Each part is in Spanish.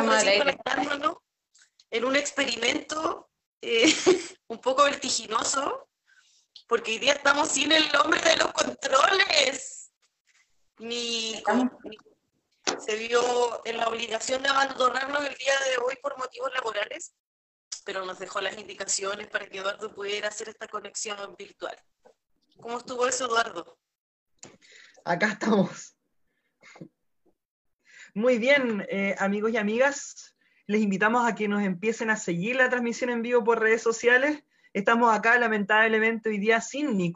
estamos conectándonos en un experimento eh, un poco vertiginoso, porque hoy día estamos sin el nombre de los controles. Ni, se vio en la obligación de abandonarnos el día de hoy por motivos laborales, pero nos dejó las indicaciones para que Eduardo pudiera hacer esta conexión virtual. ¿Cómo estuvo eso, Eduardo? Acá estamos. Muy bien, eh, amigos y amigas, les invitamos a que nos empiecen a seguir la transmisión en vivo por redes sociales. Estamos acá, lamentablemente, hoy día sin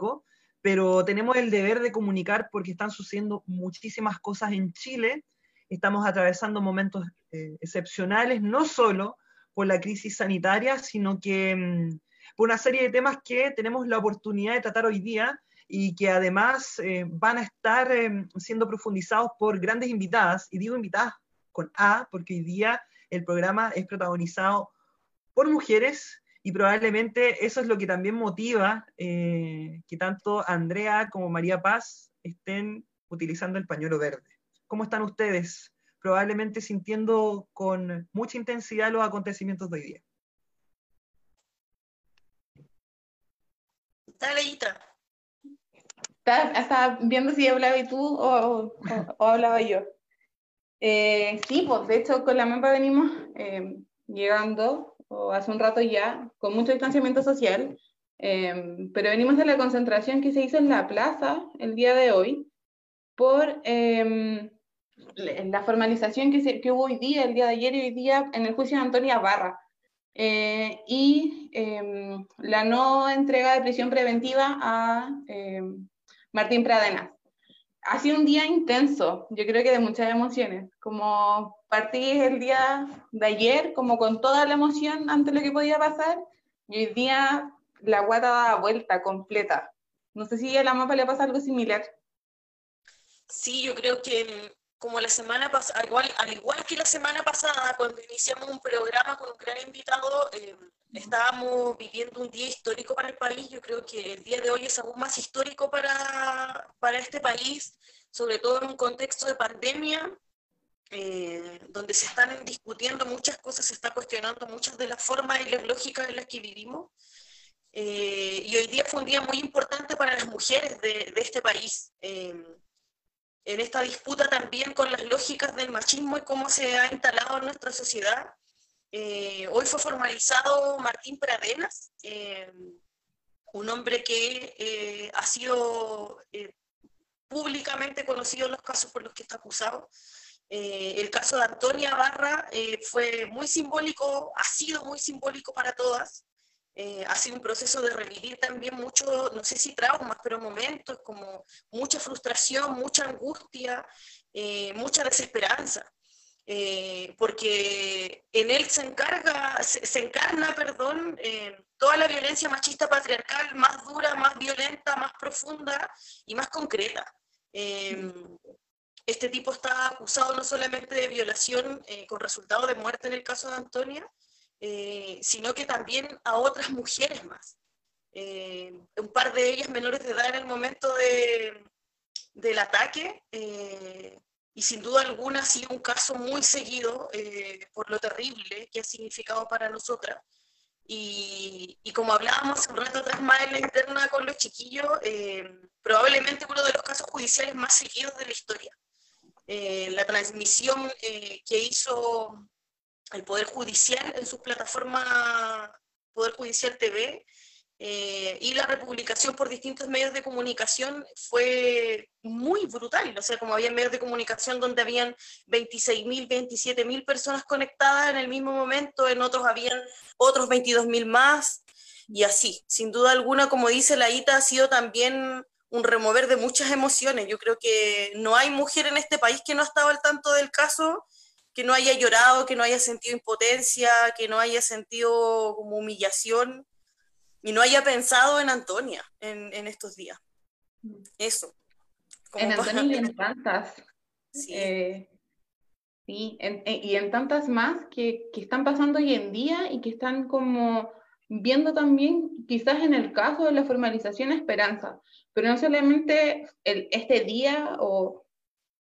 pero tenemos el deber de comunicar porque están sucediendo muchísimas cosas en Chile. Estamos atravesando momentos eh, excepcionales, no solo por la crisis sanitaria, sino que mm, por una serie de temas que tenemos la oportunidad de tratar hoy día y que además eh, van a estar eh, siendo profundizados por grandes invitadas, y digo invitadas con A, porque hoy día el programa es protagonizado por mujeres y probablemente eso es lo que también motiva eh, que tanto Andrea como María Paz estén utilizando el pañuelo verde. ¿Cómo están ustedes? Probablemente sintiendo con mucha intensidad los acontecimientos de hoy día. Dale, estaba viendo si hablaba y tú o, hablaba yo. Eh, sí, pues de hecho con la MEPA venimos eh, llegando, o hace un rato ya, con mucho distanciamiento social, eh, pero venimos de la concentración que se hizo en la plaza el día de hoy por la formalización que, que hubo hoy día, el día de ayer y hoy día en el juicio de Antonia Barra. y la no entrega de prisión preventiva a Martín Pradenas. Ha sido un día intenso, yo creo que de muchas emociones. Como partí el día de ayer, como con toda la emoción ante lo que podía pasar, y hoy día la guata da vuelta completa. No sé si a la mapa le pasa algo similar. Sí, yo creo que como la semana pasada, al igual, al igual que la semana pasada, cuando iniciamos un programa con un gran invitado, eh, estábamos viviendo un día histórico para el país. Yo creo que el día de hoy es aún más histórico para, para este país, sobre todo en un contexto de pandemia, eh, donde se están discutiendo muchas cosas, se está cuestionando muchas de las formas y las lógicas en las que vivimos. Eh, y hoy día fue un día muy importante para las mujeres de, de este país en esta disputa también con las lógicas del machismo y cómo se ha instalado en nuestra sociedad. Eh, hoy fue formalizado Martín Pradenas, eh, un hombre que eh, ha sido públicamente conocido en los casos por los que está acusado. el caso de Antonia Barra fue muy simbólico, ha sido muy simbólico para todas. Eh, ha sido un proceso de revivir también mucho, no sé si traumas, pero momentos como mucha frustración, mucha angustia, eh, mucha desesperanza. Eh, porque en él se encarga, se, encarna, perdón, toda la violencia machista patriarcal más dura, más violenta, más profunda y más concreta. este tipo está acusado no solamente de violación con resultado de muerte en el caso de Antonia, eh, sino que también a otras mujeres más. Eh, un par de ellas menores de edad en el momento de, del ataque, eh, y sin duda alguna ha sido un caso muy seguido por lo terrible que ha significado para nosotras. Y, y, como hablábamos un rato atrás más en la interna con los chiquillos, probablemente uno de los casos judiciales más seguidos de la historia. la transmisión que hizo el Poder Judicial en su plataforma Poder Judicial TV eh, y la republicación por distintos medios de comunicación fue muy brutal. O sea, como había medios de comunicación donde habían 26.000, 27.000 personas conectadas en el mismo momento, en otros habían otros 22.000 más, y así. Sin duda alguna, como dice la ITA, ha sido también un remover de muchas emociones. Yo creo que no hay mujer en este país que no ha estado al tanto del caso que no haya llorado, que no haya sentido impotencia, que no haya sentido como humillación y no haya pensado en Antonia en, estos días. Eso. en Antonia y en tantas. Sí. Eh, sí, y en tantas más que, que, están pasando hoy en día y que están como viendo también, quizás en el caso de la formalización, esperanza, pero no solamente el, este día o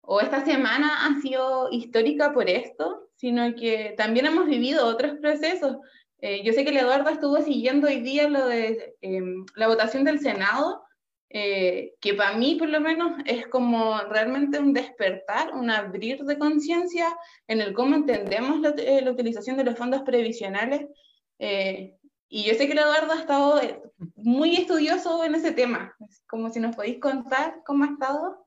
o esta semana ha sido histórica por esto, sino que también hemos vivido otros procesos. Eh, yo sé que el Eduardo estuvo siguiendo hoy día lo de em, la votación del Senado, eh, que para mí por lo menos es como realmente un despertar, un abrir de conciencia en el cómo entendemos la, eh, la, utilización de los fondos previsionales. y yo sé que el Eduardo ha estado muy estudioso en ese tema, como si nos podéis contar cómo ha estado.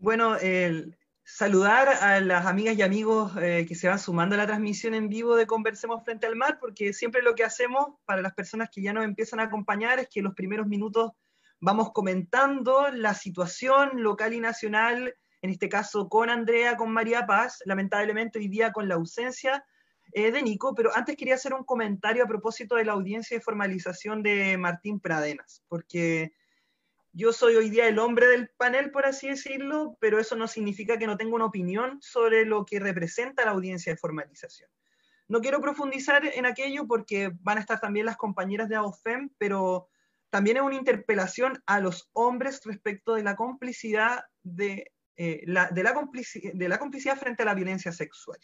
Bueno, el, saludar a las amigas y amigos eh, que se van sumando a la transmisión en vivo de Conversemos Frente al Mar, porque siempre lo que hacemos para las personas que ya nos empiezan a acompañar es que los primeros minutos vamos comentando la situación local y nacional, en este caso con Andrea, con María Paz, lamentablemente hoy día con la ausencia eh, de Nico, pero antes quería hacer un comentario a propósito de la audiencia de formalización de Martín Pradenas, porque yo soy hoy día el hombre del panel, por así decirlo, pero eso no significa que no tenga una opinión sobre lo que representa la audiencia de formalización. No quiero profundizar en aquello porque van a estar también las compañeras de AOFEM, pero también es una interpelación a los hombres respecto de la complicidad de, eh, de la complicidad frente a la violencia sexual.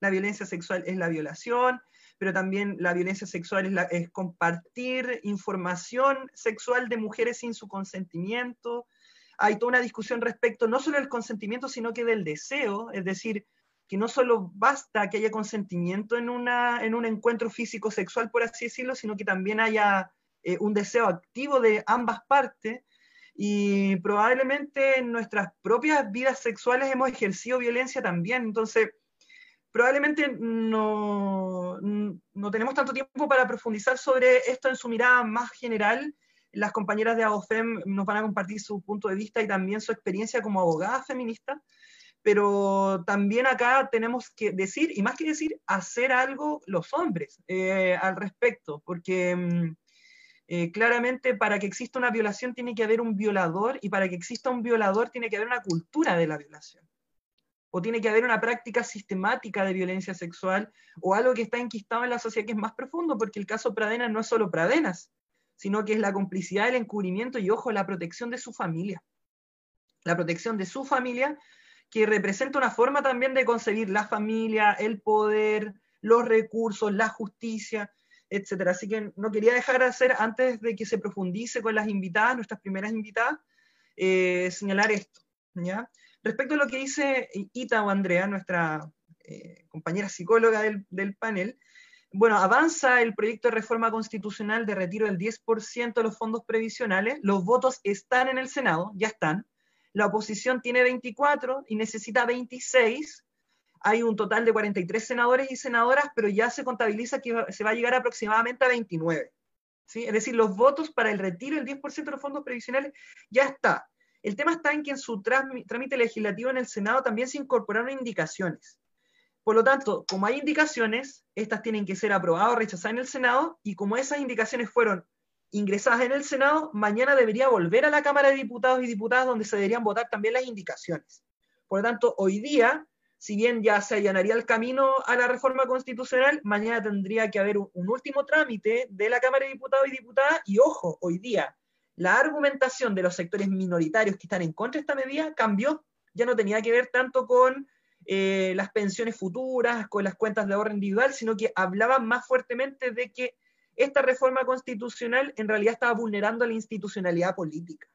La violencia sexual es la violación, pero también la violencia sexual es, compartir información sexual de mujeres sin su consentimiento. Hay toda una discusión respecto no solo del consentimiento, sino que del deseo, es decir, que no solo basta que haya consentimiento en, una, en un encuentro físico sexual, por así decirlo, sino que también haya eh, un deseo activo de ambas partes. Y probablemente en nuestras propias vidas sexuales hemos ejercido violencia también. Entonces, probablemente no, no, tenemos tanto tiempo para profundizar sobre esto en su mirada más general. Las compañeras de AOFEM nos van a compartir su punto de vista y también su experiencia como abogada feminista, pero también acá tenemos que decir, y más que decir, hacer algo los hombres eh, al respecto, porque mm, eh, claramente para que exista una violación tiene que haber un violador y para que exista un violador tiene que haber una cultura de la violación o tiene que haber una práctica sistemática de violencia sexual, o algo que está enquistado en la sociedad que es más profundo, porque el caso Pradenas no es solo Pradenas, sino que es la complicidad, el encubrimiento y, ojo, la protección de su familia. La protección de su familia, que representa una forma también de concebir la familia, el poder, los recursos, la justicia, etc. Así que no quería dejar de hacer, antes de que se profundice con las invitadas, nuestras primeras invitadas, eh, señalar esto. ¿ya? Respecto a lo que dice Ita o Andrea, nuestra eh, compañera psicóloga del, panel, bueno, avanza el proyecto de reforma constitucional de retiro del 10% de los fondos previsionales, los votos están en el Senado, ya están, la oposición tiene 24 y necesita 26, hay un total de 43 senadores y senadoras, pero ya se contabiliza que se va a llegar aproximadamente a 29. ¿sí? Es decir, los votos para el retiro del 10% de los fondos previsionales ya está. El tema está en que en su trámite legislativo en el Senado también se incorporaron indicaciones. Por lo tanto, como hay indicaciones, estas tienen que ser aprobadas o rechazadas en el Senado, y como esas indicaciones fueron ingresadas en el Senado, mañana debería volver a la Cámara de Diputados y Diputadas donde se deberían votar también las indicaciones. Por lo tanto, hoy día, si bien ya se allanaría el camino a la reforma constitucional, mañana tendría que haber un, último trámite de la Cámara de Diputados y Diputadas, y ojo, hoy día la argumentación de los sectores minoritarios que están en contra de esta medida cambió, ya no tenía que ver tanto con eh, las pensiones futuras, con las cuentas de ahorro individual, sino que hablaban más fuertemente de que esta reforma constitucional en realidad estaba vulnerando la institucionalidad política.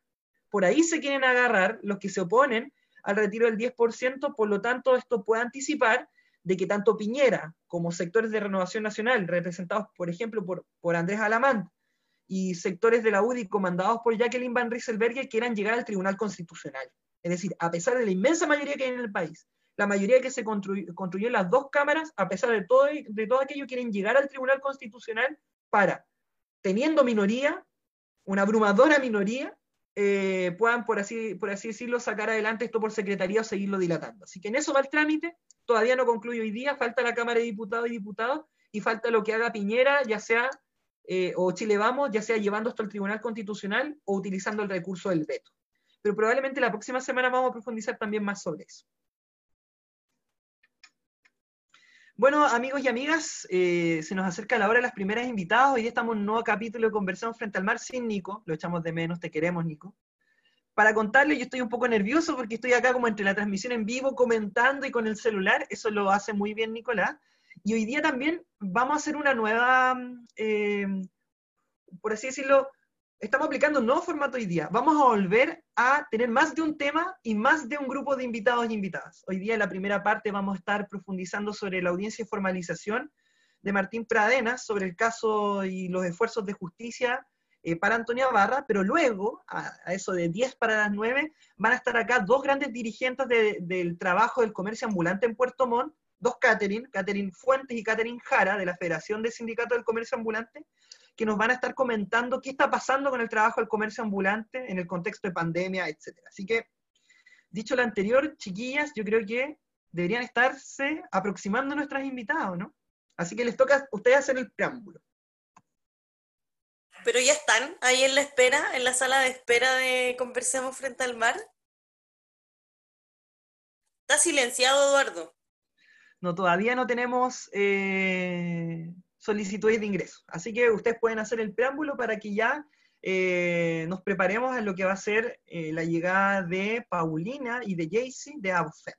Por ahí se quieren agarrar los que se oponen al retiro del 10%, por lo tanto esto puede anticipar de que tanto Piñera como sectores de renovación nacional, representados por ejemplo por, por Andrés Alamán, y sectores de la UDI comandados por Jacqueline Van Rieselberghe quieran llegar al Tribunal Constitucional. Es decir, a pesar de la inmensa mayoría que hay en el país, la mayoría que se construyó, en las dos cámaras, a pesar de todo, de todo aquello, quieren llegar al Tribunal Constitucional para, teniendo minoría, una abrumadora minoría, eh, puedan, por así, por así decirlo, sacar adelante esto por secretaría o seguirlo dilatando. Así que en eso va el trámite, todavía no concluye hoy día, falta la Cámara de Diputados y Diputados, y falta lo que haga Piñera, ya sea eh, o Chile Vamos, ya sea llevando esto al Tribunal Constitucional o utilizando el recurso del veto. Pero probablemente la próxima semana vamos a profundizar también más sobre eso. Bueno, amigos y amigas, eh, se nos acerca la hora de las primeras invitadas. Hoy estamos en un nuevo capítulo de Conversamos frente al mar sin Nico. Lo echamos de menos, te queremos, Nico. para contarles, yo estoy un poco nervioso porque estoy acá como entre la transmisión en vivo, comentando y con el celular, eso lo hace muy bien Nicolás. Y hoy día también vamos a hacer una nueva, eh, por así decirlo, estamos aplicando un nuevo formato hoy día. Vamos a volver a tener más de un tema y más de un grupo de invitados y invitadas. Hoy día en la primera parte vamos a estar profundizando sobre la audiencia y formalización de Martín Pradena, sobre el caso y los esfuerzos de justicia eh, para Antonia Barra, pero luego, a, eso de 10 para las 9, van a estar acá dos grandes dirigentes del trabajo del comercio ambulante en Puerto Montt, dos Catherine, Catherine Fuentes y Catherine Jara, de la Federación de Sindicatos del Comercio Ambulante, que nos van a estar comentando qué está pasando con el trabajo del comercio ambulante en el contexto de pandemia, etc. Así que, dicho lo anterior, chiquillas, yo creo que deberían estarse aproximando a nuestras invitadas, ¿no? Así que les toca a ustedes hacer el preámbulo. Pero ya están ahí en la espera, en la sala de espera de Conversemos frente al mar. Está silenciado, Eduardo. No, todavía no tenemos eh, solicitudes de ingreso. Así que ustedes pueden hacer el preámbulo para que ya eh, nos preparemos a lo que va a ser eh, la llegada de Paulina y de Jaycee de ABOFEM.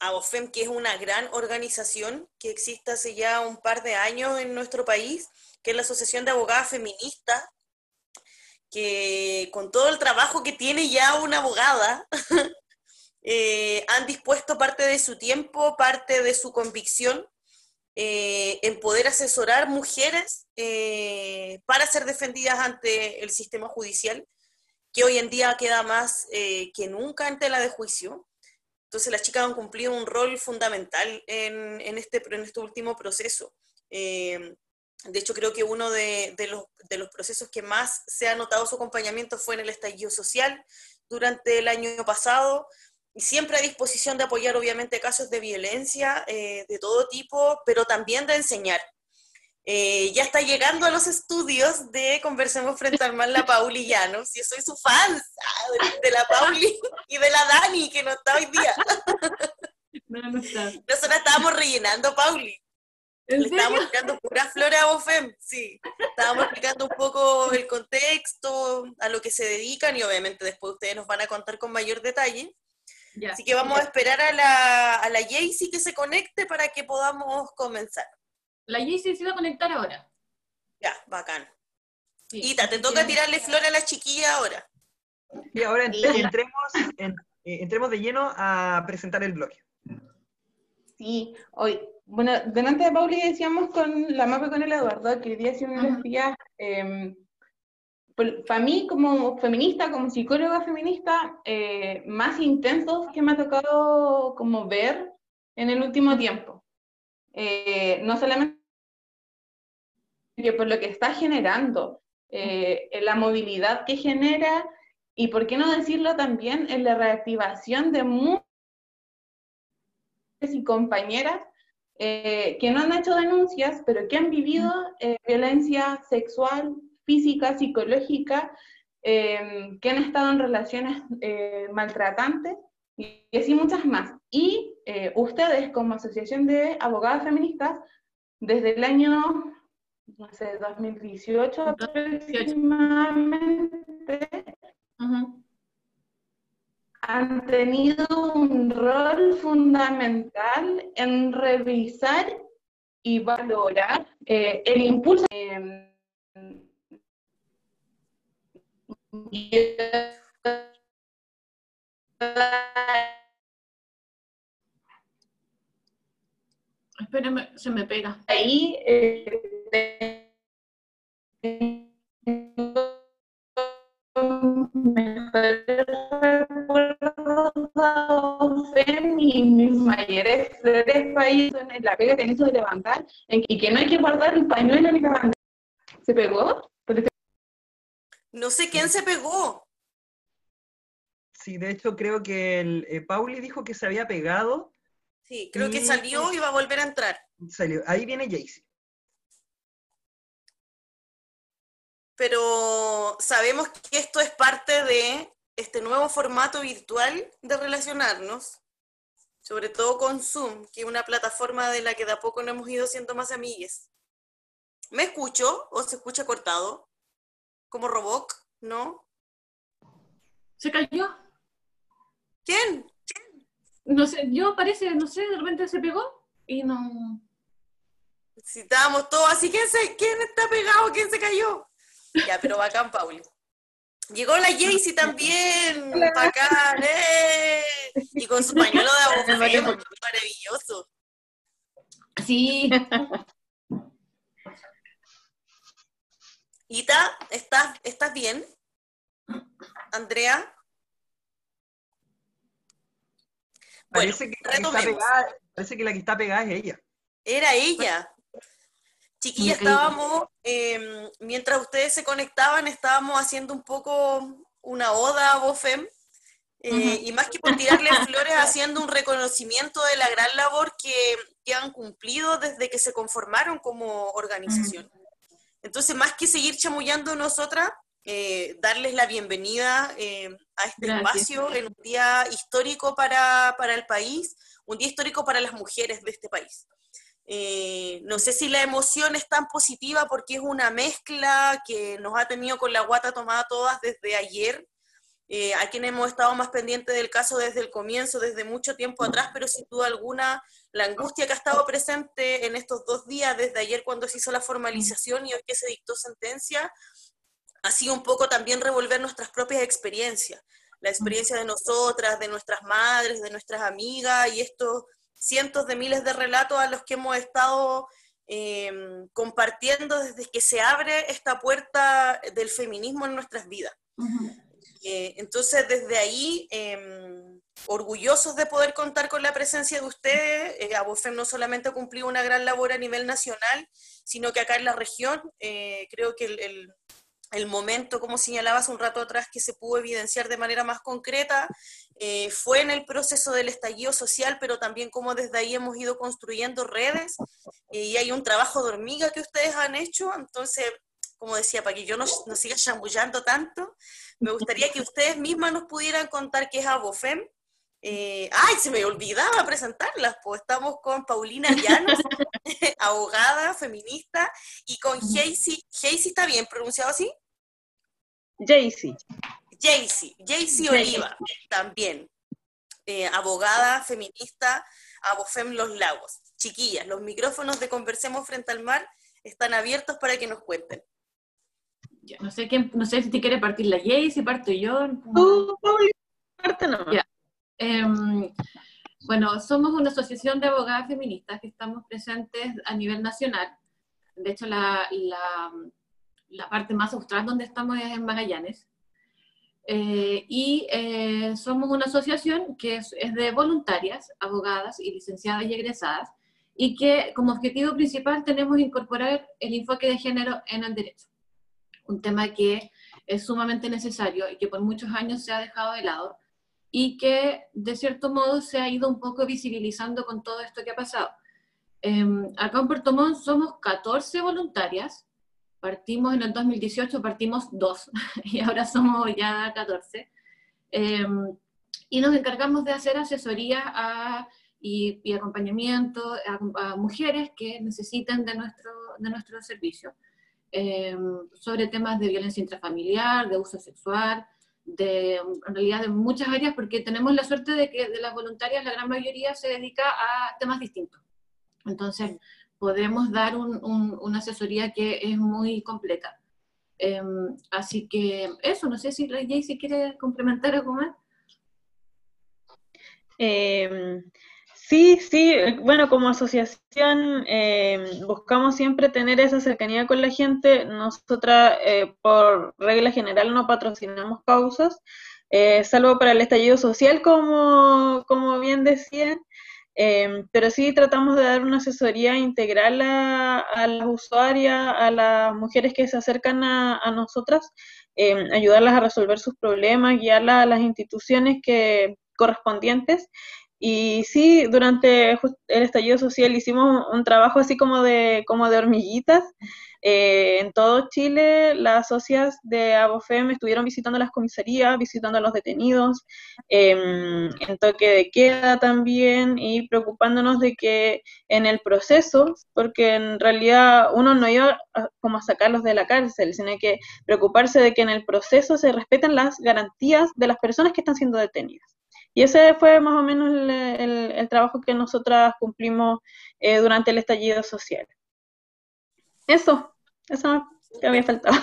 ABOFEM, que es una gran organización que existe hace ya un par de años en nuestro país, que es la Asociación de Abogadas Feministas, que con todo el trabajo que tiene ya una abogada, eh, han dispuesto parte de su tiempo, parte de su convicción eh, en poder asesorar mujeres eh, para ser defendidas ante el sistema judicial, que hoy en día queda más eh, que nunca en tela de juicio. Entonces las chicas han cumplido un rol fundamental en, este, en este último proceso. de hecho, creo que uno de, los, de los procesos que más se ha notado su acompañamiento fue en el estallido social durante el año pasado, y siempre a disposición de apoyar obviamente casos de violencia eh, de todo tipo, pero también de enseñar. Eh, ya está llegando a los estudios de Conversemos Frente al Mar la Pauli Llanos. Yo soy su fan de, la Pauli y de la Dani, que no está hoy día. No, no está. Nosotros estábamos rellenando Pauli. Le estábamos explicando pura flora a Bofem, sí. Estábamos explicando un poco el contexto, a lo que se dedican y obviamente después ustedes nos van a contar con mayor detalle. Así que vamos a esperar a la, a la Jaycee que se conecte para que podamos comenzar. La Jaycee se va a conectar ahora. Ya, bacán. Ita, te toca tirarle flor a la chiquilla ahora. Y ahora entremos, eh, entremos de lleno a presentar el bloque. Sí, hoy, bueno, delante de Pauli decíamos con la mapa con el Eduardo que hoy día ha sido uno de los días em, para mí como feminista, como psicóloga feminista, eh, más intensos que me ha tocado como ver en el último tiempo. Eh, no solamente por lo que está generando, eh, la movilidad que genera y, por qué no decirlo también, en la reactivación de muchas y compañeras que no han hecho denuncias, pero que han vivido violencia sexual, física, psicológica, em, que han estado en relaciones eh, maltratantes y, así muchas más. Y eh, ustedes como Asociación de Abogadas Feministas, desde el año, no sé, 2018 aproximadamente, han tenido un rol fundamental en revisar y valorar eh, el impulso. Espérame, se me pega. Ahí eh, y mis mayores flores país en la pega que de levantar y que no hay que guardar el pañuelo ni levantar. ¿Se pegó? No sé quién se pegó. Sí, de hecho creo que el, eh, Pauli dijo que se había pegado. Sí, creo que salió y va a volver a entrar. Salió. Ahí viene Jaycee. Pero sabemos que esto es parte de este nuevo formato virtual de relacionarnos, sobre todo con Zoom, que es una plataforma de la que de a poco no hemos ido siendo más amigues. ¿Me escucho o se escucha cortado? Como Roboc, ¿no? ¿Se cayó? ¿Quién? No sé, yo parece, no sé, de repente se pegó y no. Si estábamos todos así, ¿quién, se, ¿quién está pegado? ¿Quién se cayó? Ya, pero bacán, Pauli. Llegó la Jaycee también, bacán, ¡eh! Y con su pañuelo de abogado, maravilloso. Sí, Ita, ¿estás, ¿estás bien? Andrea. Bueno, Parece, que la que está retomemos. pegada, parece que la que está pegada es ella. Era ella. Chiquilla, estábamos, eh, mientras ustedes se conectaban, estábamos haciendo un poco una oda a Bofem. eh. Y más que por tirarle flores, haciendo un reconocimiento de la gran labor que, que han cumplido desde que se conformaron como organización. Entonces, más que seguir chamullando nosotras, eh, darles la bienvenida eh, a este Gracias. espacio en un día histórico para, para el país, un día histórico para las mujeres de este país. Eh, no sé si la emoción es tan positiva porque es una mezcla que nos ha tenido con la guata tomada todas desde ayer. Eh, a quienes hemos estado más pendientes del caso desde el comienzo, desde mucho tiempo atrás, pero sin duda alguna la angustia que ha estado presente en estos dos días, desde ayer cuando se hizo la formalización y hoy que se dictó sentencia, ha sido un poco también revolver nuestras propias experiencias, la experiencia de nosotras, de nuestras madres, de nuestras amigas y estos cientos de miles de relatos a los que hemos estado eh, compartiendo desde que se abre esta puerta del feminismo en nuestras vidas. Eh, entonces, desde ahí, eh, orgullosos de poder contar con la presencia de ustedes, eh, Abofem no solamente ha cumplido una gran labor a nivel nacional, sino que acá en la región, eh, creo que el, el- el momento, como señalabas un rato atrás, que se pudo evidenciar de manera más concreta, eh, fue en el proceso del estallido social, pero también como desde ahí hemos ido construyendo redes, eh, y hay un trabajo de hormiga que ustedes han hecho, entonces, como decía, para que yo no, no siga chambullando tanto, me gustaría que ustedes mismas nos pudieran contar qué es Abofem. Eh, ¡Ay, se me olvidaba presentarlas! Pues estamos con Paulina Llanos, abogada, feminista, y con Jaycee. ¿Jaycee está bien pronunciado así? Jaycee. Jaycee, Jaycee. Oliva, también. Eh, abogada, feminista, Abofem Los Lagos. Chiquillas, los micrófonos de Conversemos Frente al Mar están abiertos para que nos cuenten. Ya, no sé quién, no sé si te quiere partir la Jay, si parto yo. Tú, Pauli, parte nomás. Em, bueno, somos una asociación de abogadas feministas que estamos presentes a nivel nacional. De hecho, la, la, la parte más austral donde estamos es en Magallanes. Eh, y eh, somos una asociación que es, es de voluntarias, abogadas y licenciadas y egresadas, y que como objetivo principal tenemos incorporar el enfoque de género en el derecho. Un tema que es sumamente necesario y que por muchos años se ha dejado de lado y que de cierto modo se ha ido un poco visibilizando con todo esto que ha pasado. Eh, acá en Puerto Montt somos 14 voluntarias, partimos en el 2018, partimos dos y ahora somos ya 14. Eh, y nos encargamos de hacer asesoría y, acompañamiento a, a, mujeres que necesiten de nuestro, de nuestro servicio, eh, sobre temas de violencia intrafamiliar, de uso sexual, de, en realidad de muchas áreas, porque tenemos la suerte de que de las voluntarias la gran mayoría se dedica a temas distintos. Entonces, podemos dar un, un, una asesoría que es muy completa. Eh, así que eso, no sé si Jay si quiere complementar algo más. Eh, sí, sí, bueno, como asociación eh, buscamos siempre tener esa cercanía con la gente. Nosotras, eh, por regla general, no patrocinamos causas, eh, salvo para el estallido social, como, como bien decían. Eh, pero sí tratamos de dar una asesoría integral a, a las usuarias, a las mujeres que se acercan a, a nosotras, eh, ayudarlas a resolver sus problemas, guiarlas a las instituciones que, correspondientes Y sí, durante el estallido social hicimos un trabajo así como de, como de hormiguitas. Eh, en todo Chile, las socias de ABOFEM estuvieron visitando las comisarías, visitando a los detenidos, em, en toque de queda también, y preocupándonos de que en el proceso, porque en realidad uno no iba como a sacarlos de la cárcel, sino que preocuparse de que en el proceso se respeten las garantías de las personas que están siendo detenidas. Y ese fue más o menos el, trabajo que nosotras cumplimos eh, durante el estallido social. Eso, eso que había faltado.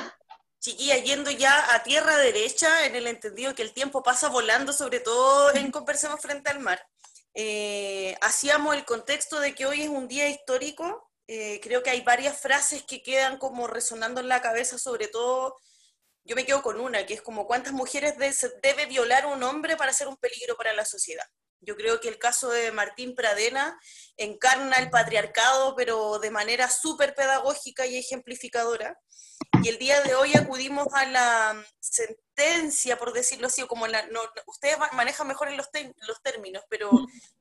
Chiquilla, yendo ya a tierra derecha, en el entendido que el tiempo pasa volando, sobre todo en Conversemos frente al mar. Eh, hacíamos el contexto de que hoy es un día histórico. Eh, creo que hay varias frases que quedan como resonando en la cabeza, sobre todo yo me quedo con una, que es como cuántas mujeres debe violar un hombre para ser un peligro para la sociedad. Yo creo que el caso de Martín Pradena encarna el patriarcado, pero de manera súper pedagógica y ejemplificadora. Y el día de hoy acudimos a la sentencia, por decirlo así, como la, no, ustedes manejan mejor en los, los términos, pero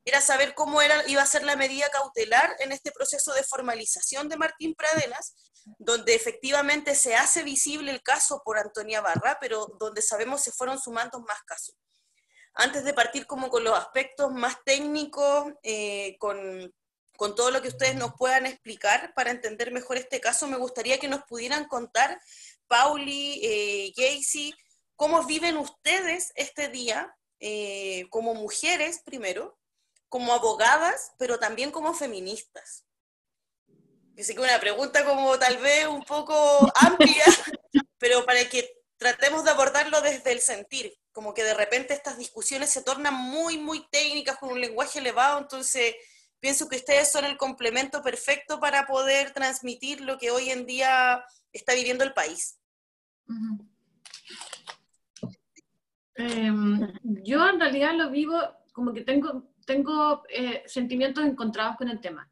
era saber cómo era, iba a ser la medida cautelar en este proceso de formalización de Martín Pradenas, donde efectivamente se hace visible el caso por Antonia Barra, pero donde sabemos se fueron sumando más casos. Antes de partir como con los aspectos más técnicos, eh, con, con, todo lo que ustedes nos puedan explicar para entender mejor este caso, me gustaría que nos pudieran contar, Pauli, eh, Jaycee, cómo viven ustedes este día eh, como mujeres primero, como abogadas, pero también como feministas. Así que una pregunta como tal vez un poco amplia, pero para que tratemos de abordarlo desde el sentir, como que de repente estas discusiones se tornan muy, muy técnicas con un lenguaje elevado, entonces pienso que ustedes son el complemento perfecto para poder transmitir lo que hoy en día está viviendo el país. Em, yo en realidad lo vivo como que tengo, tengo eh, sentimientos encontrados con el tema.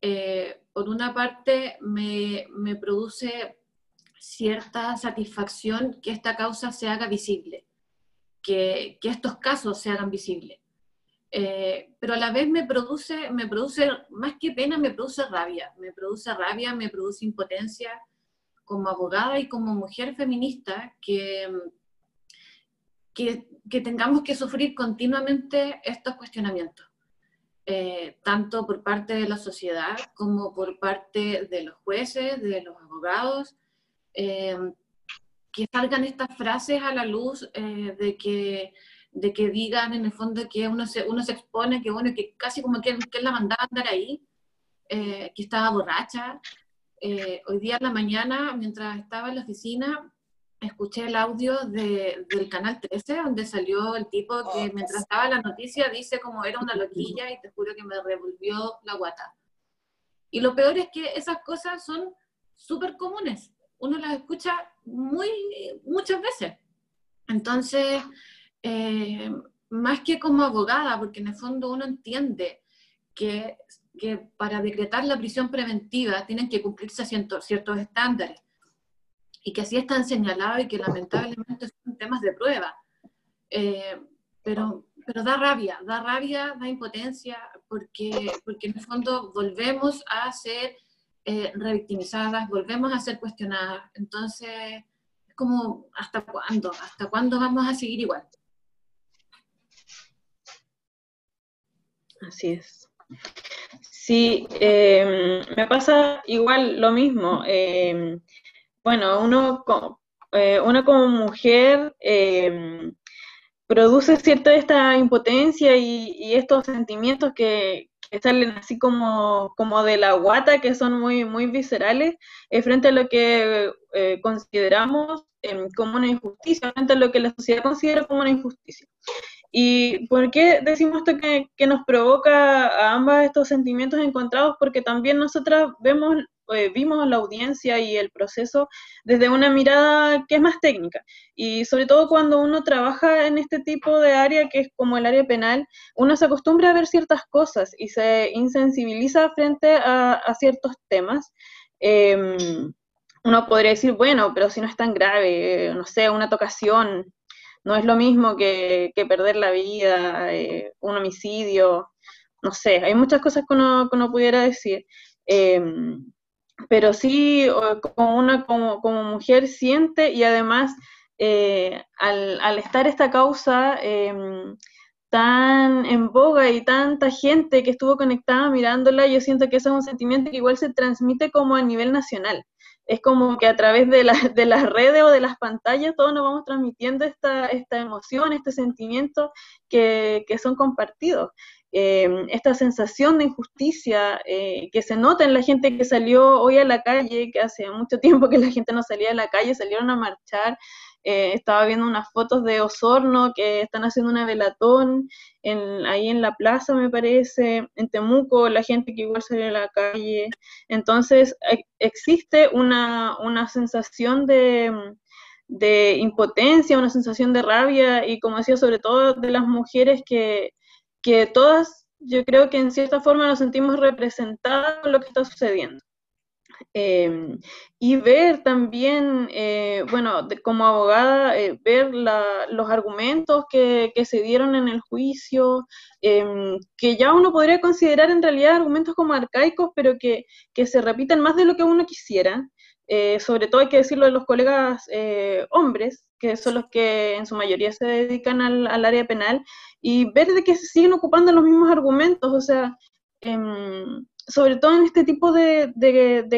Eh, por una parte, me, me, produce cierta satisfacción que esta causa se haga visible, que, que estos casos se hagan visibles. Eh, pero a la vez me produce, me produce, más que pena, me produce rabia. Me produce rabia, me produce impotencia como abogada y como mujer feminista que, que, que tengamos que sufrir continuamente estos cuestionamientos. Eh, tanto por parte de la sociedad como por parte de los jueces, de los abogados, eh, que salgan estas frases a la luz eh, de, que, de que digan en el fondo que uno se, uno se expone, que bueno, que casi como que, que la mandaba a andar ahí, que estaba borracha. hoy día en la mañana, mientras estaba en la oficina, escuché el audio de, del canal 13, donde salió el tipo que oh, mientras estaba la noticia dice como era una loquilla y te juro que me revolvió la guata. Y lo peor es que esas cosas son súper comunes. Uno las escucha muy, muchas veces. Entonces, eh, más que como abogada, porque en el fondo uno entiende que, que para decretar la prisión preventiva tienen que cumplirse ciertos, ciertos estándares y que así están señalados y que lamentablemente son temas de prueba. Eh, pero, pero da rabia, da rabia, da impotencia, porque, porque en el fondo volvemos a ser eh, revictimizadas, volvemos a ser cuestionadas. Entonces, es como, ¿hasta cuándo? ¿Hasta cuándo vamos a seguir igual? Así es. Sí, eh, me pasa igual lo mismo bueno, uno, eh, uno como mujer eh, produce cierta esta impotencia y, estos sentimientos que, salen así como, como de la guata, que son muy, muy viscerales, eh, frente a lo que consideramos como una injusticia, frente a lo que la sociedad considera como una injusticia. ¿Y por qué decimos esto que, que, nos provoca a ambas estos sentimientos encontrados? Porque también nosotras vemos eh, vimos la audiencia y el proceso desde una mirada que es más técnica. Y sobre todo cuando uno trabaja en este tipo de área que es como el área penal, uno se acostumbra a ver ciertas cosas y se insensibiliza frente a, ciertos temas. Em, uno podría decir, bueno, pero si no es tan grave, no sé, una tocación, no es lo mismo que, perder la vida, eh, un homicidio, no sé, hay muchas cosas que uno, pudiera decir. Em, pero sí, como una como, mujer siente y además eh, al, al, estar esta causa em, tan en boga y tanta gente que estuvo conectada mirándola, yo siento que ese es un sentimiento que igual se transmite como a nivel nacional. Es como que a través de, de las redes o de las pantallas todos nos vamos transmitiendo esta, esta emoción, este sentimiento que, que son compartidos. Em, esta sensación de injusticia eh, que se nota en la gente que salió hoy a la calle, que hace mucho tiempo que la gente no salía a la calle, salieron a marchar, eh, estaba viendo unas fotos de Osorno que están haciendo una velatón en, ahí en la plaza, me parece, en Temuco, la gente que igual salió a la calle. Entonces, e, existe una, sensación de, de impotencia, una sensación de rabia y, como decía, sobre todo de las mujeres que, que todas, yo creo que en cierta forma nos sentimos representadas con lo que está sucediendo. Em, y ver también, eh, bueno, como abogada, eh, ver los argumentos que, se dieron en el juicio, em, que ya uno podría considerar en realidad argumentos como arcaicos, pero que, se repiten más de lo que uno quisiera. Eh, sobre todo hay que decirlo de los colegas hombres, que son los que en su mayoría se dedican al, al área penal, y ver de que se siguen ocupando los mismos argumentos, o sea, em, sobre todo en este tipo de,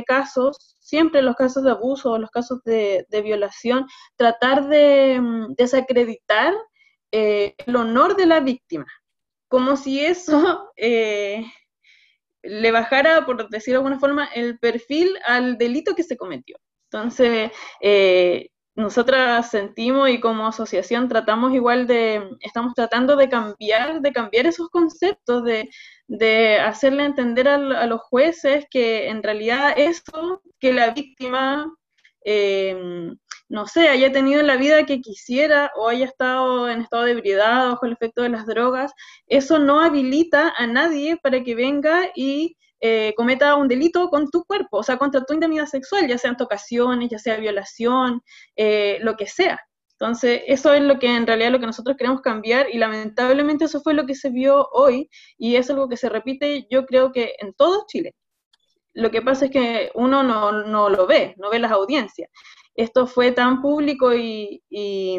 casos, siempre los casos de abuso o los casos de, violación, tratar de mm, desacreditar eh, el honor de la víctima, como si eso eh, le bajara, por decirlo de alguna forma, el perfil al delito que se cometió. Entonces, eh, nosotras sentimos y como asociación tratamos igual de, estamos tratando de cambiar, de cambiar esos conceptos, de, de hacerle entender a, los jueces que en realidad eso, que la víctima, em, no sé, haya tenido la vida que quisiera o haya estado en estado de ebriedad bajo el efecto de las drogas, eso no habilita a nadie para que venga y eh, cometa un delito con tu cuerpo, o sea, contra tu indemnidad sexual, ya sean tocaciones, ya sea violación, eh, lo que sea. Entonces, eso es lo que en realidad lo que nosotros queremos cambiar y lamentablemente eso fue lo que se vio hoy y es algo que se repite yo creo que en todo Chile. Lo que pasa es que uno no, no lo ve, no ve las audiencias. Esto fue tan público y, y,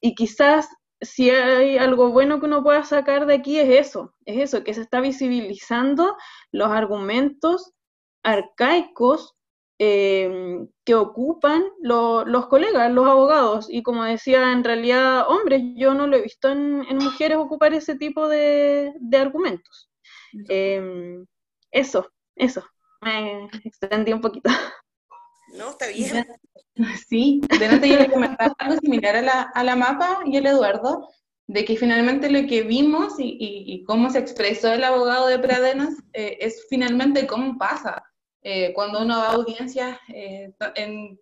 y quizás si hay algo bueno que uno pueda sacar de aquí es eso, es eso, que se está visibilizando los argumentos arcaicos eh, que ocupan los colegas, los abogados. Y como decía, en realidad, hombres, yo no lo he visto en, mujeres ocupar ese tipo de, argumentos. Eh, eso, eso, me extendí un poquito. No, está bien. Sí, delante yo le comentaba algo similar a la, a la mapa y el Eduardo, de que finalmente lo que vimos y, y, cómo se expresó el abogado de Pradenas eh, es finalmente cómo pasa eh, cuando uno va a audiencias, eh,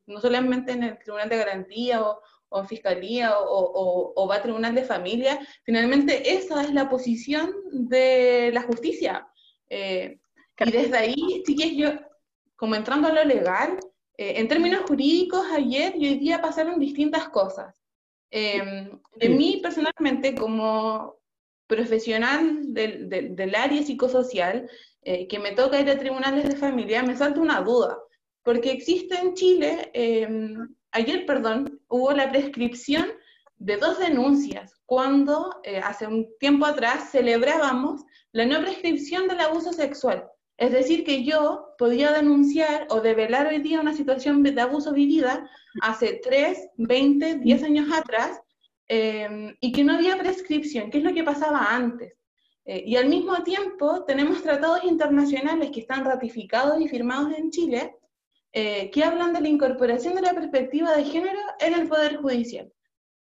no solamente en el Tribunal de Garantía o, o en Fiscalía o, o, o, va a Tribunal de Familia, finalmente esa es la posición de la justicia. y desde ahí, sí que yo, como entrando a lo legal, eh, en términos jurídicos, ayer y hoy día pasaron distintas cosas. Eh, de mí personalmente, como profesional del, del, área psicosocial, eh, que me toca ir a tribunales de familia, me salta una duda, porque existe en Chile, em, ayer, perdón, hubo la prescripción de dos denuncias, cuando hace un tiempo atrás celebrábamos la no prescripción del abuso sexual. Es decir, que yo podía denunciar o develar hoy día una situación de abuso vivida hace 3, 20, 10 años atrás em, y que no había prescripción, que es lo que pasaba antes. Eh, y al mismo tiempo tenemos tratados internacionales que están ratificados y firmados en Chile eh, que hablan de la incorporación de la perspectiva de género en el Poder Judicial.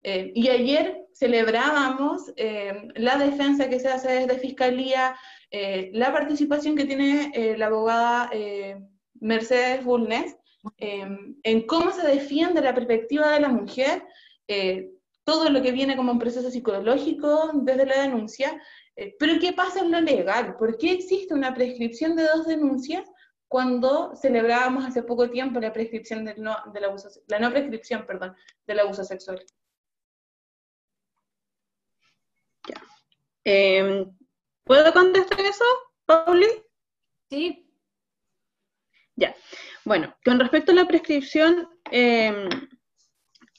Eh, y ayer celebrábamos em, la defensa que se hace desde Fiscalía, eh, la participación que tiene eh, la abogada eh, Mercedes Bulnes en cómo se defiende la perspectiva de la mujer, todo lo que viene como un proceso psicológico desde la denuncia, pero ¿qué pasa en lo legal? ¿Por qué existe una prescripción de dos denuncias cuando celebrábamos hace poco tiempo la prescripción del no, del abuso, la no prescripción, perdón, del abuso sexual? Em, ¿Puedo contestar eso, Pauli? Sí. Ya. Bueno, con respecto a la prescripción, em,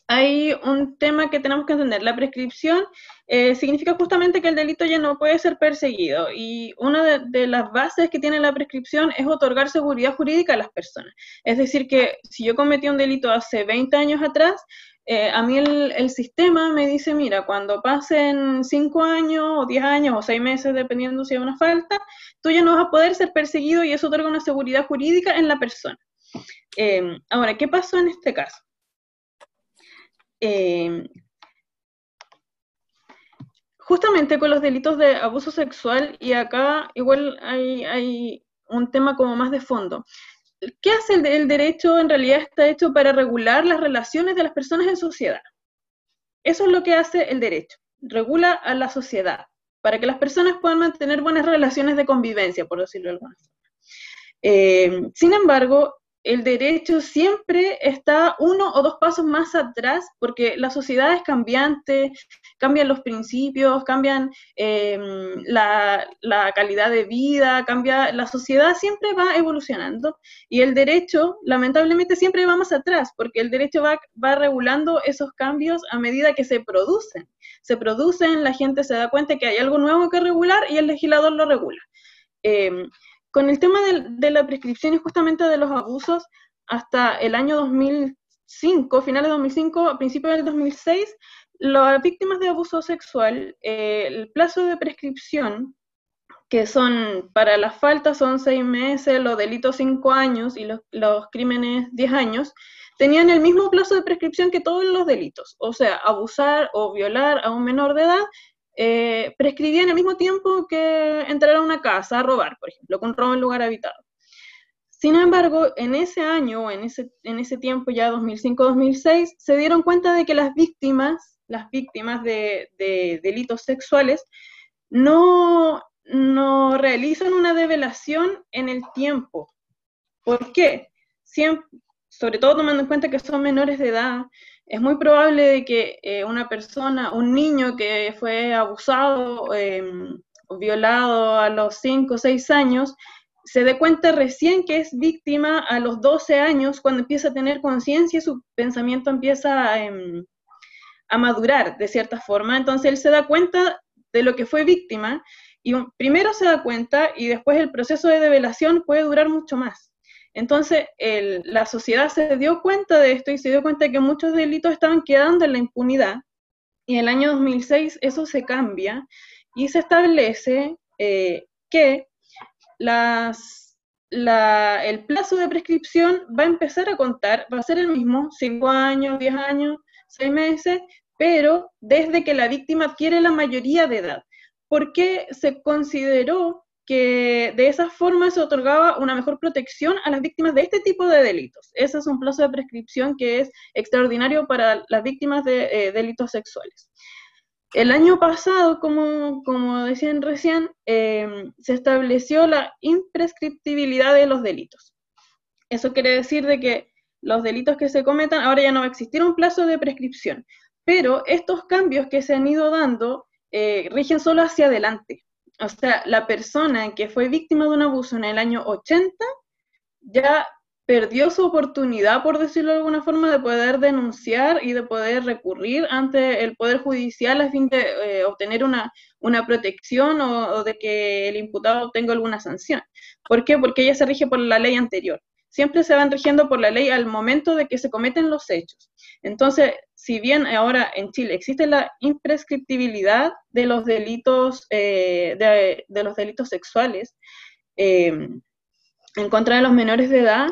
hay un tema que tenemos que entender. La prescripción eh, significa justamente que el delito ya no puede ser perseguido y una de, las bases que tiene la prescripción es otorgar seguridad jurídica a las personas. Es decir, que si yo cometí un delito hace 20 años atrás, eh, a mí el, sistema me dice, mira, cuando pasen 5 años o 10 años o 6 meses, dependiendo si hay una falta, tú ya no vas a poder ser perseguido y eso otorga una seguridad jurídica en la persona. Eh, ahora, ¿qué pasó en este caso? Eh, justamente con los delitos de abuso sexual, y acá igual hay, un tema como más de fondo. ¿Qué hace el, derecho? En realidad está hecho para regular las relaciones de las personas en sociedad. Eso es lo que hace el derecho, regula a la sociedad, para que las personas puedan mantener buenas relaciones de convivencia, por decirlo de alguna forma. Eh, sin embargo, el derecho siempre está uno o dos pasos más atrás porque la sociedad es cambiante, cambian los principios, cambian em, la, calidad de vida, cambia, la sociedad siempre va evolucionando y el derecho lamentablemente siempre va más atrás porque el derecho va, regulando esos cambios a medida que se producen. Se producen, la gente se da cuenta que hay algo nuevo que regular y el legislador lo regula. Em, con el tema de, la prescripción y justamente de los abusos, hasta el año 2005, finales de 2005, principios del 2006, las víctimas de abuso sexual, eh, el plazo de prescripción, que son para las faltas son seis meses, los delitos cinco años y los crímenes diez años, tenían el mismo plazo de prescripción que todos los delitos, o sea, abusar o violar a un menor de edad eh, prescribían al mismo tiempo que entrar a una casa a robar, por ejemplo, con robo en lugar habitado. Sin embargo, en ese año, en ese, tiempo ya 2005-2006, se dieron cuenta de que las víctimas, las víctimas de, delitos sexuales, no, realizan una develación en el tiempo. ¿Por qué? Sobre todo tomando en cuenta que son menores de edad, es muy probable de que eh, una persona, un niño que fue abusado o violado a los 5 o 6 años, se dé cuenta recién que es víctima a los 12 años, cuando empieza a tener conciencia y su pensamiento empieza a, em, a, madurar de cierta forma. Entonces él se da cuenta de lo que fue víctima y primero se da cuenta y después el proceso de develación puede durar mucho más. Entonces, la sociedad se dio cuenta de esto y se dio cuenta de que muchos delitos estaban quedando en la impunidad. Y en el año 2006 eso se cambia y se establece eh, que el plazo de prescripción va a empezar a contar, va a ser el mismo, 5 años, 10 años, 6 meses, pero desde que la víctima adquiere la mayoría de edad. ¿Por qué se consideró que de esa forma se otorgaba una mejor protección a las víctimas de este tipo de delitos. Ese es un plazo de prescripción que es extraordinario para las víctimas de eh, delitos sexuales. El año pasado, como, como decían recién, em, se estableció la imprescriptibilidad de los delitos. Eso quiere decir de que los delitos que se cometan, ahora ya no va a existir un plazo de prescripción, pero estos cambios que se han ido dando eh, rigen solo hacia adelante o sea, la persona que fue víctima de un abuso en el año 80 ya perdió su oportunidad, por decirlo de alguna forma, de poder denunciar y de poder recurrir ante el Poder Judicial a fin de eh, obtener una, protección o, de que el imputado obtenga alguna sanción. ¿Por qué? Porque ella se rige por la ley anterior. Siempre se van rigiendo por la ley al momento de que se cometen los hechos. Entonces, si bien ahora en Chile existe la imprescriptibilidad de los delitos, eh, de, los delitos sexuales eh, en contra de los menores de edad,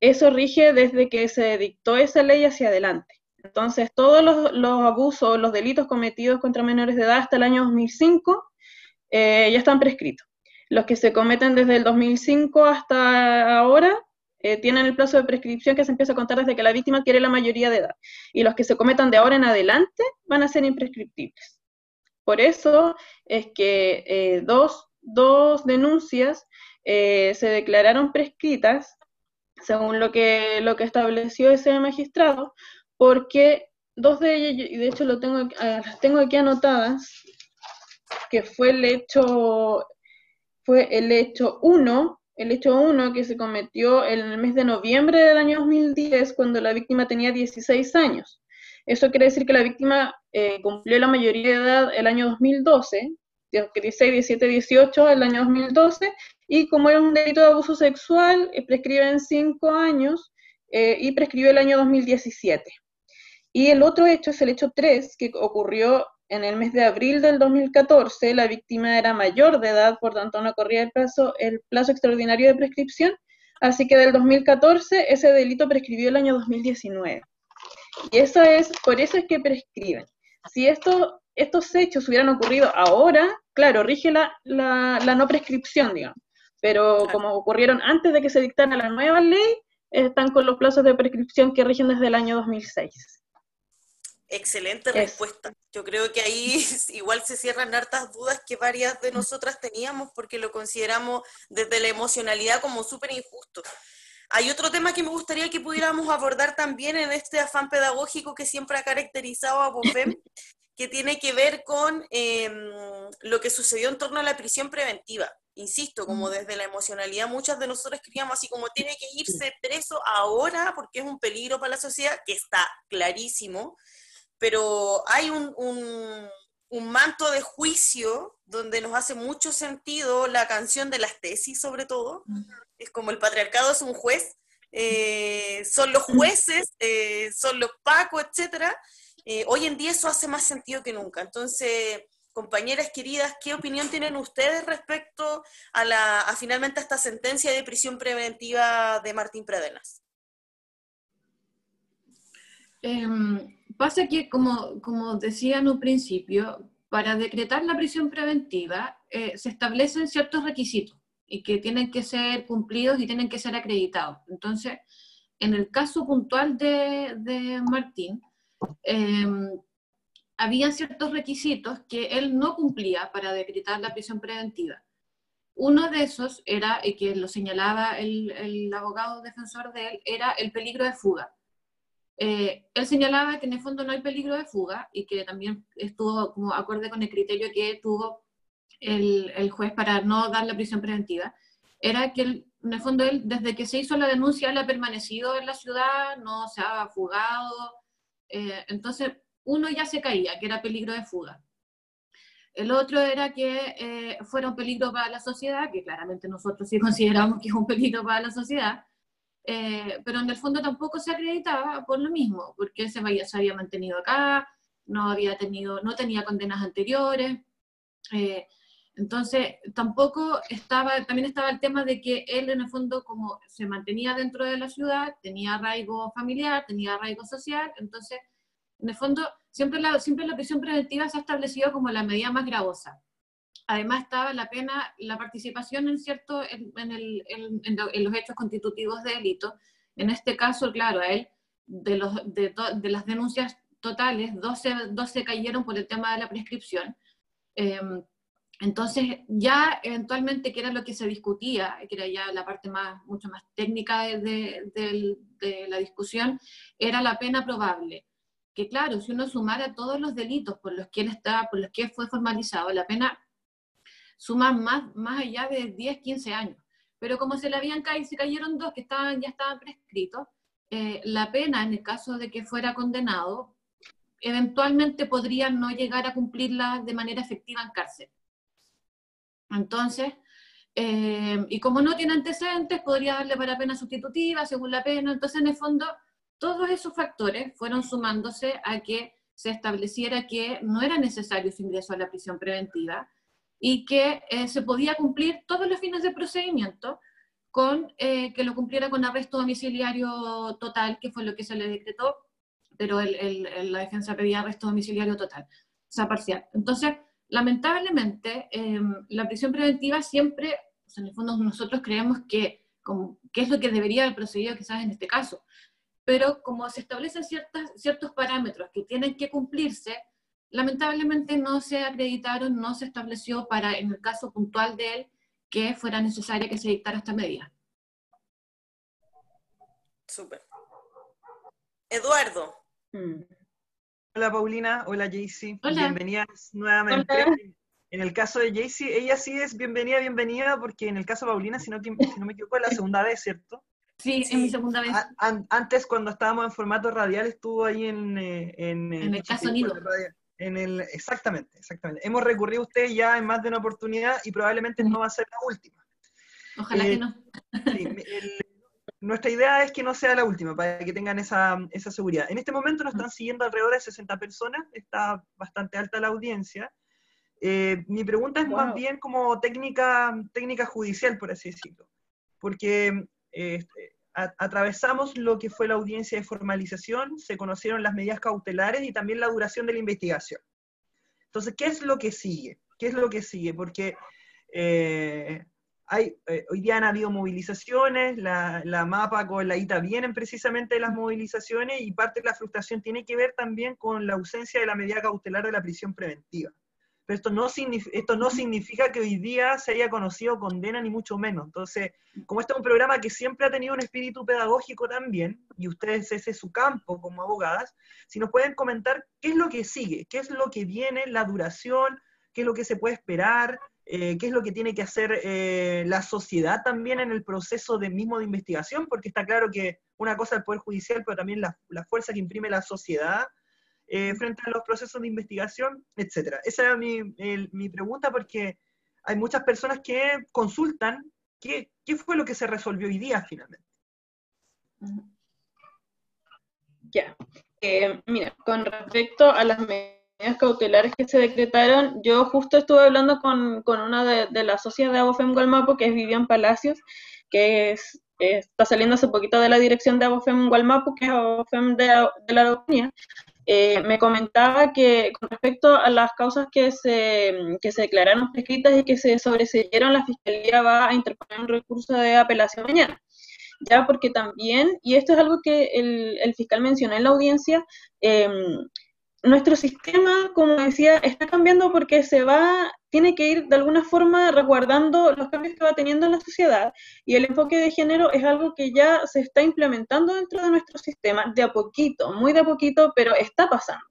eso rige desde que se dictó esa ley hacia adelante. Entonces, todos los, abusos, los delitos cometidos contra menores de edad hasta el año 2005 eh, ya están prescritos. Los que se cometen desde el 2005 hasta ahora eh, tienen el plazo de prescripción que se empieza a contar desde que la víctima quiere la mayoría de edad. Y los que se cometan de ahora en adelante van a ser imprescriptibles. Por eso es que eh, dos, denuncias eh, se declararon prescritas, según lo que, lo que estableció ese magistrado, porque dos de ellas, y de hecho lo tengo, las tengo aquí anotadas, que fue el hecho, fue el hecho 1, el hecho 1 que se cometió en el mes de noviembre del año 2010 cuando la víctima tenía 16 años. Eso quiere decir que la víctima eh, cumplió la mayoría de edad el año 2012, 16, 17, 18 el año 2012, y como es un delito de abuso sexual, eh, prescribe en 5 años eh, y prescribió el año 2017. Y el otro hecho es el hecho 3, que ocurrió en el mes de abril del 2014. La víctima era mayor de edad, por tanto no corría el plazo, el plazo extraordinario de prescripción. Así que del 2014 ese delito prescribió el año 2019. Y eso es, por eso es que prescriben. Si esto, estos hechos hubieran ocurrido ahora, claro, rige la, la, no prescripción, digamos. Pero como ocurrieron antes de que se dictara la nueva ley, están con los plazos de prescripción que rigen desde el año 2006. Excelente respuesta. Yo creo que ahí igual se cierran hartas dudas que varias de nosotras teníamos porque lo consideramos desde la emocionalidad como súper injusto. Hay otro tema que me gustaría que pudiéramos abordar también en este afán pedagógico que siempre ha caracterizado a BOFEM, que tiene que ver con em, lo que sucedió en torno a la prisión preventiva. Insisto, como mm. desde la emocionalidad, muchas de nosotros escribíamos así como tiene que irse preso ahora porque es un peligro para la sociedad, que está clarísimo, pero hay un, un manto de juicio donde nos hace mucho sentido la canción de las tesis, sobre todo. Es como el patriarcado es un juez, eh, son los jueces, eh, son los pacos, etc. Eh, hoy en día eso hace más sentido que nunca. Entonces, compañeras queridas, ¿qué opinión tienen ustedes respecto a, la, a finalmente esta sentencia de prisión preventiva de Martín Predenas? Em, pasa que, como, como decía en un principio, para decretar la prisión preventiva eh, se establecen ciertos requisitos y que tienen que ser cumplidos y tienen que ser acreditados. Entonces, en el caso puntual de, de Martín, eh, había ciertos requisitos que él no cumplía para decretar la prisión preventiva. Uno de esos era, y que lo señalaba el, el abogado defensor de él, era el peligro de fuga. Eh, él señalaba que en el fondo no hay peligro de fuga y que también estuvo como acorde con el criterio que tuvo el, el juez para no dar la prisión preventiva, era que en el fondo él, desde que se hizo la denuncia, él ha permanecido en la ciudad, no se ha fugado, eh, entonces uno ya se caía, que era peligro de fuga. El otro era que eh, fuera un peligro para la sociedad, que claramente nosotros sí consideramos que es un peligro para la sociedad, eh, pero en el fondo tampoco se acreditaba por lo mismo, porque se había, se había mantenido acá, no, había tenido, no tenía condenas anteriores. Eh, entonces, tampoco estaba, también estaba el tema de que él en el fondo como se mantenía dentro de la ciudad, tenía arraigo familiar, tenía arraigo social, entonces, en el fondo, siempre la, siempre la prisión preventiva se ha establecido como la medida más gravosa además estaba la pena, la participación en, cierto, en, el, en, los hechos constitutivos de delito. En este caso, claro, a él, de, los, de, de las denuncias totales, 12, 12, cayeron por el tema de la prescripción. Em, entonces, ya eventualmente, que era lo que se discutía, que era ya la parte más, mucho más técnica de, de la discusión, era la pena probable. Que claro, si uno sumara todos los delitos por los que él por los que fue formalizado, la pena suman más, más allá de 10, 15 años. Pero como se le habían caído, se cayeron dos que estaban, ya estaban prescritos, eh, la pena en el caso de que fuera condenado, eventualmente podría no llegar a cumplirla de manera efectiva en cárcel. Entonces, eh, y como no tiene antecedentes, podría darle para pena sustitutiva según la pena. Entonces, en el fondo, todos esos factores fueron sumándose a que se estableciera que no era necesario su ingreso a la prisión preventiva, y que eh, se podía cumplir todos los fines de procedimiento con eh, que lo cumpliera con arresto domiciliario total, que fue lo que se le decretó, pero la defensa pedía arresto domiciliario total, o sea, parcial. Entonces, lamentablemente, em, la prisión preventiva siempre, en el fondo nosotros creemos que, como, que es lo que debería haber procedido quizás en este caso, pero como se establecen ciertas, ciertos parámetros que tienen que cumplirse, lamentablemente no se acreditaron, no se estableció para, en el caso puntual de él, que fuera necesaria que se dictara esta medida. Súper. Eduardo. Mm. Hola Paulina, hola Jaycee, bienvenidas nuevamente. En el caso de Jaycee, ella sí es bienvenida, bienvenida, porque en el caso de Paulina, si no, si no me equivoco, es la segunda vez, ¿cierto? Sí, es mi segunda vez. antes, cuando estábamos en formato radial, estuvo ahí en... Eh, en, en el caso Nido. En el, exactamente, exactamente. Hemos recurrido a usted ya en más de una oportunidad y probablemente no va a ser la última. Ojalá que eh, no. nuestra idea es que no sea la última, para que tengan esa, esa seguridad. En este momento nos están siguiendo alrededor de 60 personas, está bastante alta la audiencia. Eh, mi pregunta es más bien como técnica, técnica judicial, por así decirlo, porque este, atravesamos lo que fue la audiencia de formalización, se conocieron las medidas cautelares y también la duración de la investigación. Entonces, ¿qué es lo que sigue? ¿Qué es lo que sigue? Porque eh, eh, hoy día han habido movilizaciones, la, la, MAPA con la ITA vienen precisamente de las movilizaciones y parte de la frustración tiene que ver también con la ausencia de la medida cautelar de la prisión preventiva. Pero esto no, esto no significa que hoy día se haya conocido condena, ni mucho menos. Entonces, como este es un programa que siempre ha tenido un espíritu pedagógico también, y ustedes ese es su campo como abogadas, si nos pueden comentar qué es lo que sigue, qué es lo que viene, la duración, qué es lo que se puede esperar, eh, qué es lo que tiene que hacer eh, la sociedad también en el proceso de mismo de investigación, porque está claro que una cosa es el Poder Judicial, pero también la, la fuerza que imprime la sociedad eh, frente a los procesos de investigación, etcétera. Esa es mi, mi, pregunta porque hay muchas personas que consultan qué, qué fue lo que se resolvió hoy día finalmente. Ya. Eh, mira, con respecto a las medidas cautelares que se decretaron, yo justo estuve hablando con, con una de, de las socias de Abofem Gualmapo, que es Vivian Palacios, que es, está saliendo hace poquito de la dirección de Abofem Gualmapo, que es Abofem de, de la Araucanía, eh, me comentaba que con respecto a las causas que se, que se declararon prescritas y que se sobreseyeron, la Fiscalía va a interponer un recurso de apelación mañana. Ya porque también, y esto es algo que el, el fiscal mencionó en la audiencia, eh, nuestro sistema, como decía, está cambiando porque se va, tiene que ir de alguna forma resguardando los cambios que va teniendo la sociedad y el enfoque de género es algo que ya se está implementando dentro de nuestro sistema de a poquito, muy de a poquito, pero está pasando.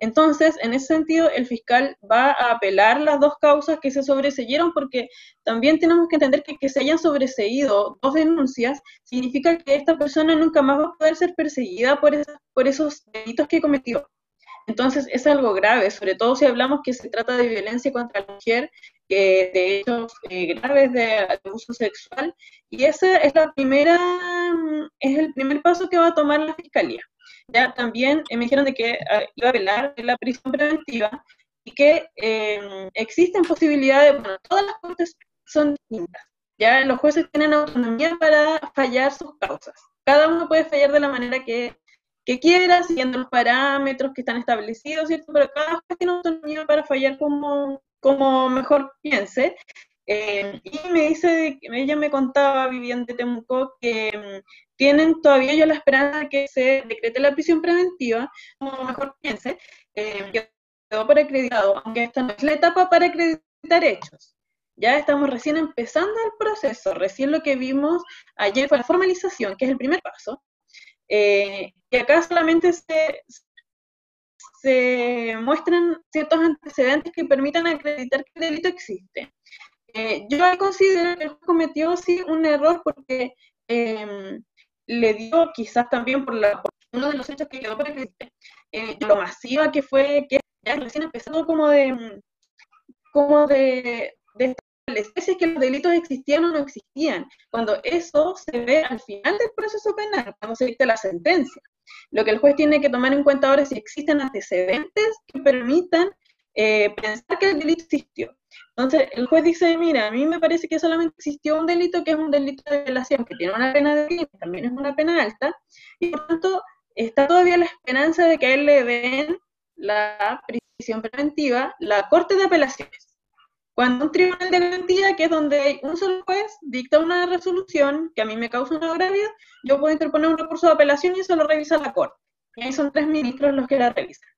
Entonces, en ese sentido, el fiscal va a apelar las dos causas que se sobreseyeron porque también tenemos que entender que que se hayan sobreseído dos denuncias significa que esta persona nunca más va a poder ser perseguida por, por esos delitos que cometió. Entonces es algo grave, sobre todo si hablamos que se trata de violencia contra la mujer, que de hechos eh, graves de, abuso sexual, y ese es la primera, es el primer paso que va a tomar la fiscalía. Ya también eh, me dijeron de que ah, iba a velar en la prisión preventiva y que em, existen posibilidades, bueno, todas las cortes son distintas. Ya los jueces tienen autonomía para fallar sus causas. Cada uno puede fallar de la manera que que quiera, siguiendo los parámetros que están establecidos, ¿cierto? Pero cada juez tiene autonomía para fallar como, como mejor piense. Eh, y me dice, ella me contaba, Vivian de Temuco, que mm, tienen todavía yo la esperanza de que se decrete la prisión preventiva, como mejor piense, eh, quedó por acreditado, aunque esta no es la etapa para acreditar hechos. Ya estamos recién empezando el proceso, recién lo que vimos ayer fue la formalización, que es el primer paso, eh, y acá solamente se, se muestran ciertos antecedentes que permitan acreditar que el delito existe. Eh, yo considero que cometió sí un error porque em, le dio quizás también por, la, uno de los hechos que quedó por acreditar, eh, lo masiva que fue, que ya recién empezó como de como de si es que los delitos existían o no existían, cuando eso se ve al final del proceso penal, cuando se dicta la sentencia. Lo que el juez tiene que tomar en cuenta ahora es si existen antecedentes que permitan eh, pensar que el delito existió. Entonces, el juez dice, mira, a mí me parece que solamente existió un delito que es un delito de violación, que tiene una pena de crimen, también es una pena alta, y por tanto está todavía la esperanza de que a él le den la prisión preventiva la Corte de Apelaciones. Cuando un tribunal de garantía, que es donde un solo juez dicta una resolución que a mí me causa una agravio, yo puedo interponer un recurso de apelación y eso lo revisa la Corte. Y ahí son tres ministros los que la revisan.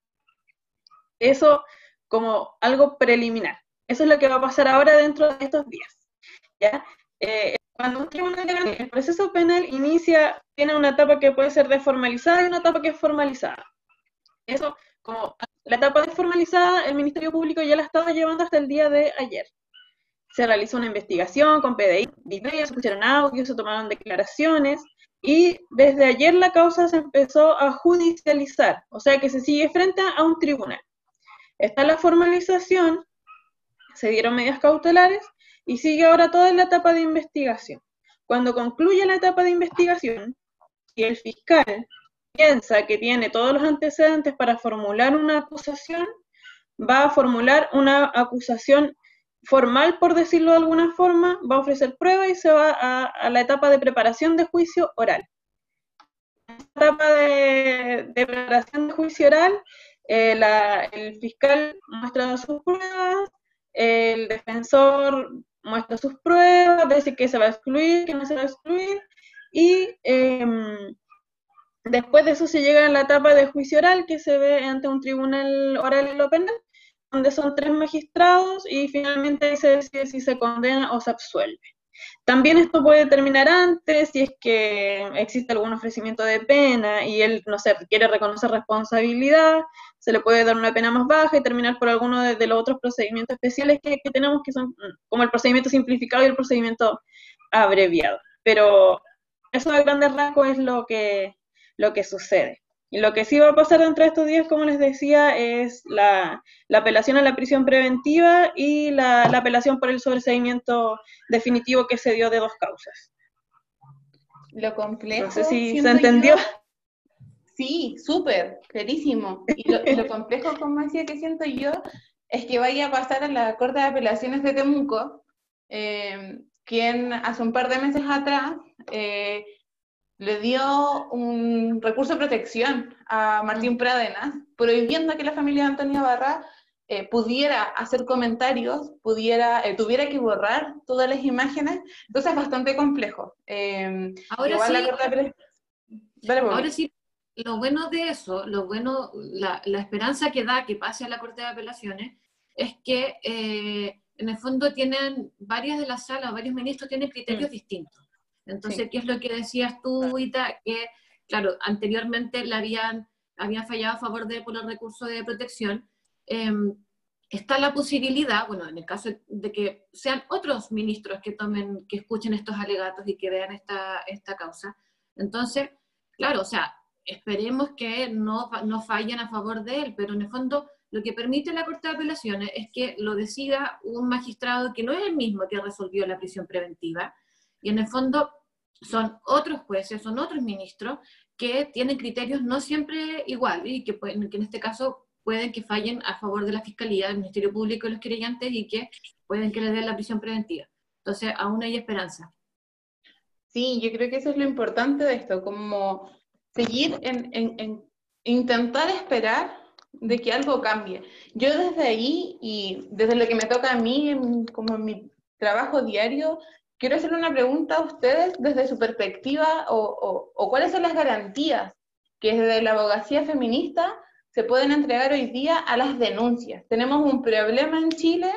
Eso como algo preliminar. Eso es lo que va a pasar ahora dentro de estos días. ¿ya? Eh, cuando un tribunal de garantía, el proceso penal inicia, tiene una etapa que puede ser desformalizada y una etapa que es formalizada. Eso como la etapa formalizada, el Ministerio Público ya la estaba llevando hasta el día de ayer. Se realizó una investigación con PDI, videos, se escucharon audios, se tomaron declaraciones y desde ayer la causa se empezó a judicializar, o sea que se sigue frente a un tribunal. Está la formalización, se dieron medidas cautelares y sigue ahora toda la etapa de investigación. Cuando concluye la etapa de investigación y el fiscal piensa que tiene todos los antecedentes para formular una acusación, va a formular una acusación formal, por decirlo de alguna forma, va a ofrecer pruebas y se va a, la etapa de preparación de juicio oral. En la etapa de, preparación de juicio oral, eh, el fiscal muestra sus pruebas, el defensor muestra sus pruebas, dice que se va a excluir, que no se va a excluir, y em, después de eso se llega a la etapa de juicio oral, que se ve ante un tribunal oral lo penal, donde son tres magistrados y finalmente se decide si se condena o se absuelve. También esto puede terminar antes si es que existe algún ofrecimiento de pena y él, no sé, quiere reconocer responsabilidad, se le puede dar una pena más baja y terminar por alguno de, los otros procedimientos especiales que, que, tenemos, que son como el procedimiento simplificado y el procedimiento abreviado. Pero eso de grandes rasgos es lo que, lo que sucede. Y lo que sí va a pasar dentro de estos días, como les decía, es la, apelación a la prisión preventiva y la, apelación por el sobreseimiento definitivo que se dio de dos causas. Lo complejo. No sé si se entendió. sí, súper, clarísimo. Y lo, complejo, como decía, que siento yo, es que vaya a pasar a la Corte de Apelaciones de Temuco, eh, quien hace un par de meses atrás eh, le dio un recurso de protección a Martín Pradenas, prohibiendo que la familia de Antonio Barra eh, pudiera hacer comentarios, pudiera, eh, tuviera que borrar todas las imágenes, entonces es bastante complejo. Em, ahora sí, lo bueno de eso, lo bueno, la, esperanza que da que pase a la Corte de Apelaciones es que eh, en el fondo tienen varias de las salas, varios ministros tienen criterios mm. distintos. Entonces, ¿qué es lo que decías tú, Ita? Que, claro, anteriormente le habían, habían fallado a favor de por los recursos de protección. Em, está la posibilidad, bueno, en el caso de que sean otros ministros que tomen, que escuchen estos alegatos y que vean esta, esta causa. Entonces, claro, o sea, esperemos que no, no fallen a favor de él, pero en el fondo lo que permite la Corte de Apelaciones es que lo decida un magistrado que no es el mismo que resolvió la prisión preventiva, y en el fondo son otros jueces, son otros ministros que tienen criterios no siempre iguales y que, pueden, que en este caso pueden que fallen a favor de la Fiscalía, del Ministerio Público y los querellantes y que pueden que les den la prisión preventiva. Entonces, aún hay esperanza. Sí, yo creo que eso es lo importante de esto, como seguir en, en intentar esperar de que algo cambie. Yo desde ahí y desde lo que me toca a mí, como en mi trabajo diario, quiero hacer una pregunta a ustedes desde su perspectiva o, cuáles son las garantías que desde la abogacía feminista se pueden entregar hoy día a las denuncias. Tenemos un problema en Chile.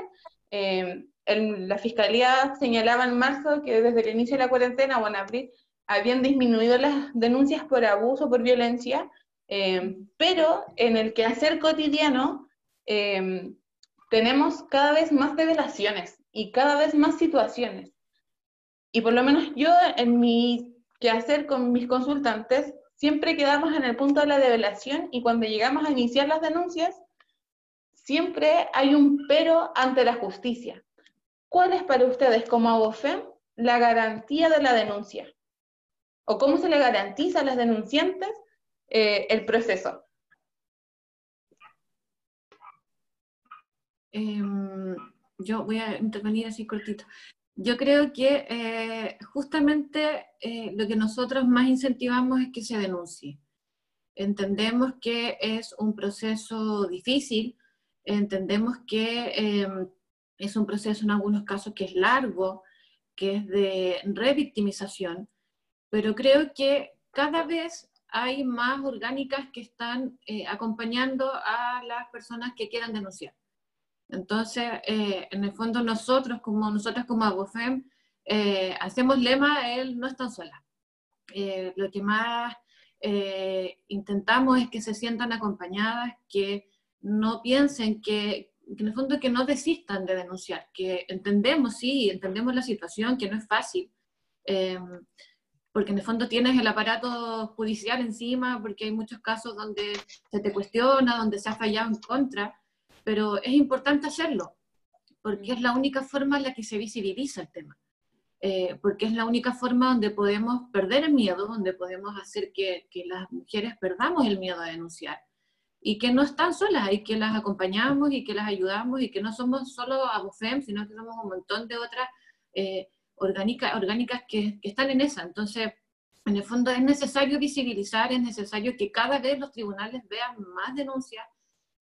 Eh, la Fiscalía señalaba en marzo que desde el inicio de la cuarentena o en abril habían disminuido las denuncias por abuso, por violencia, eh, pero en el quehacer cotidiano eh, tenemos cada vez más revelaciones y cada vez más situaciones. Y por lo menos yo en mi quehacer con mis consultantes, siempre quedamos en el punto de la develación y cuando llegamos a iniciar las denuncias, siempre hay un pero ante la justicia. ¿Cuál es para ustedes como abofem la garantía de la denuncia? ¿O cómo se le garantiza a las denunciantes eh, el proceso? Em, yo voy a intervenir así cortito. Yo creo que eh, justamente eh, lo que nosotros más incentivamos es que se denuncie. Entendemos que es un proceso difícil, entendemos que em, es un proceso en algunos casos que es largo, que es de revictimización, pero creo que cada vez hay más orgánicas que están eh, acompañando a las personas que quieran denunciar. Entonces, eh, en el fondo nosotros, como nosotras como Abofem, eh, hacemos lema, él no está sola. Eh, lo que más eh, intentamos es que se sientan acompañadas, que no piensen que, en el fondo que no desistan de denunciar, que entendemos, sí, entendemos la situación, que no es fácil, eh, porque en el fondo tienes el aparato judicial encima, porque hay muchos casos donde se te cuestiona, donde se ha fallado en contra, pero es importante hacerlo, porque es la única forma en la que se visibiliza el tema. Eh, porque es la única forma donde podemos perder el miedo, donde podemos hacer que, que, las mujeres perdamos el miedo a denunciar y que no están solas y que las acompañamos y que las ayudamos y que no somos solo ABUFEM, sino que somos un montón de otras eh, orgánicas, orgánicas que, que están en esa. Entonces, en el fondo es necesario visibilizar, es necesario que cada vez los tribunales vean más denuncias,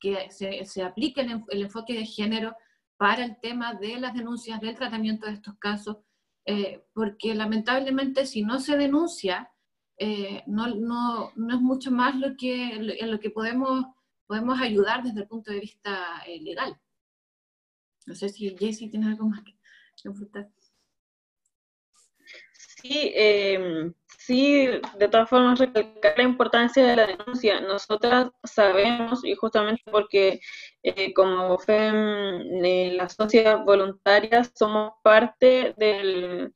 que se, se aplique el, enfoque de género para el tema de las denuncias, del tratamiento de estos casos, eh, porque lamentablemente si no se denuncia, eh, no, no, no, es mucho más lo que, en lo que podemos, podemos ayudar desde el punto de vista eh, legal. No sé si Jessy tiene algo más que consultar. Sí, eh, sí, de todas formas recalcar la importancia de la denuncia. Nosotras sabemos, y justamente porque eh, como FEM, eh, las sociedades voluntarias, somos parte del,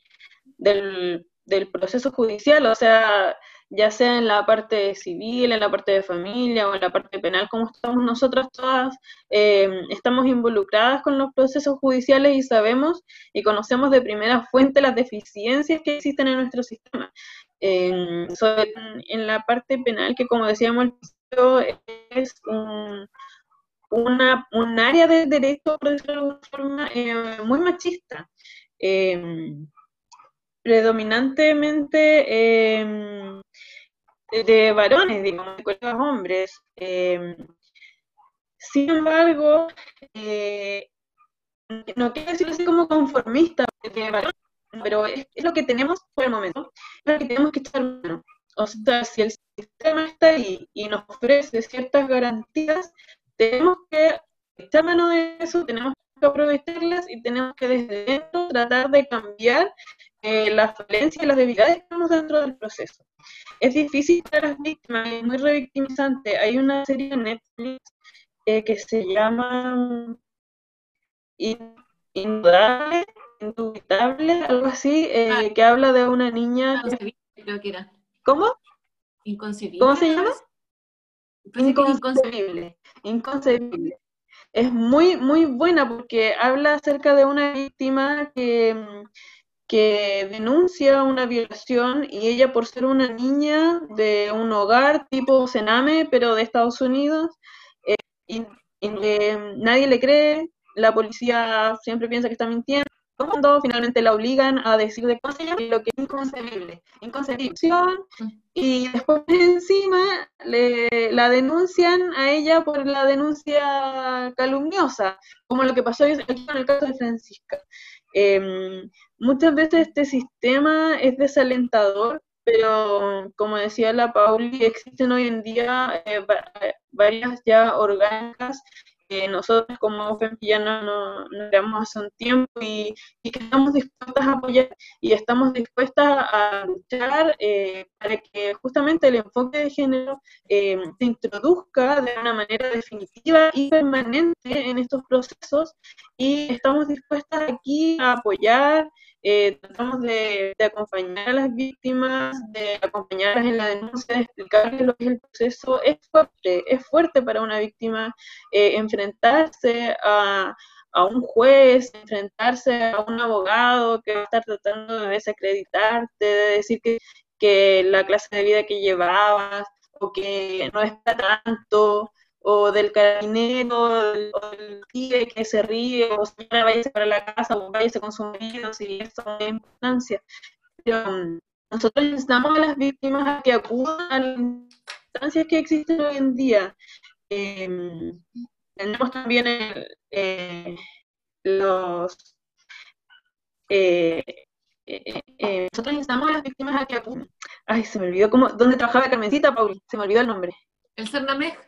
del, del proceso judicial, o sea, ya sea en la parte civil, en la parte de familia o en la parte penal, como estamos nosotras todas, eh, estamos involucradas con los procesos judiciales y sabemos y conocemos de primera fuente las deficiencias que existen en nuestro sistema. En la parte penal, que como decíamos, es un, una, un área del derecho, por decirlo de alguna forma, eh, muy machista. Eh, predominantemente eh, de varones, digamos, de colegas hombres. Eh, sin embargo, eh, no quiero decirlo así como conformista, de varones, pero es, lo que tenemos por el momento, es lo que tenemos que echar mano. O sea, si el sistema está ahí y nos ofrece ciertas garantías, tenemos que echar mano de eso, tenemos que aprovecharlas y tenemos que desde dentro tratar de cambiar eh, las falencias y las debilidades que tenemos dentro del proceso. Es difícil para las víctimas, es muy revictimizante. Hay una serie de Netflix eh, que se llama Indudable, Indubitable, algo así, eh, ah, que habla de una niña... Creo que era. ¿Cómo? Inconcebible. ¿Cómo se llama? Inconcebible. Inconcebible es muy, muy buena porque habla acerca de una víctima que, que denuncia una violación y ella por ser una niña de un hogar tipo Sename, pero de Estados Unidos, eh, y, y, eh, nadie le cree, la policía siempre piensa que está mintiendo, cuando finalmente la obligan a decir de cosas lo que es inconcebible, inconcebible. Y después encima le, la denuncian a ella por la denuncia calumniosa, como lo que pasó aquí con el caso de Francisca. Eh, muchas veces este sistema es desalentador, pero como decía la Pauli, existen hoy en día eh, varias ya orgánicas que nosotros como FEMP ya no, no, hace un tiempo y, y, que estamos dispuestas a apoyar y estamos dispuestas a luchar eh, para que justamente el enfoque de género eh, se introduzca de una manera definitiva y permanente en estos procesos y estamos dispuestas aquí a apoyar eh, tratamos de, acompañar a las víctimas, de acompañarlas en la denuncia, de explicarles lo que es el proceso. Es fuerte, es fuerte para una víctima eh, enfrentarse a, a, un juez, enfrentarse a un abogado que va a estar tratando de desacreditarte, de decir que, que la clase de vida que llevabas o que no es para tanto, o del carabinero, o del tigre que se ríe, o señora, váyase para la casa, o váyase con sus maridos, y eso es importancia. Pero um, nosotros necesitamos a las víctimas a que acudan a las instancias que existen hoy en día. Eh, tenemos también el, eh, los... Eh, eh, eh, nosotros necesitamos a las víctimas a que acudan. Ay, se me olvidó cómo, dónde trabajaba Carmencita, Paul, se me olvidó el nombre. El Cernamej.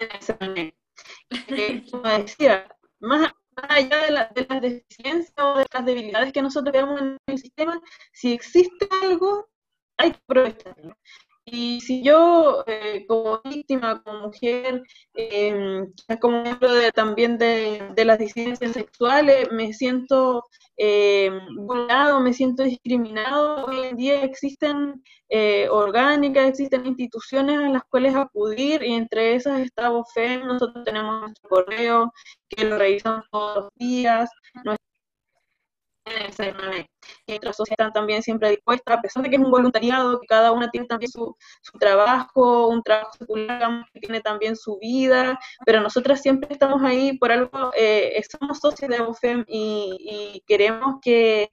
Eh, decía, más, allá de, las deficiencias o de las debilidades que nosotros veamos en el sistema, si existe algo hay que aprovecharlo. Y si yo, eh, como víctima, como mujer, eh, como miembro de, también de, de, las disidencias sexuales, me siento eh, me siento discriminado, hoy en día existen eh, orgánicas, existen instituciones en las cuales acudir y entre esas está BOFEM, nosotros tenemos nuestro correo que lo revisamos todos los días, y nuestra sociedad también siempre dispuesta, a pesar de que es un voluntariado, que cada una tiene también su, su trabajo, un trabajo secular, que tiene también su vida, pero nosotras siempre estamos ahí por algo, eh, somos socios de ABOFEM y, y queremos que,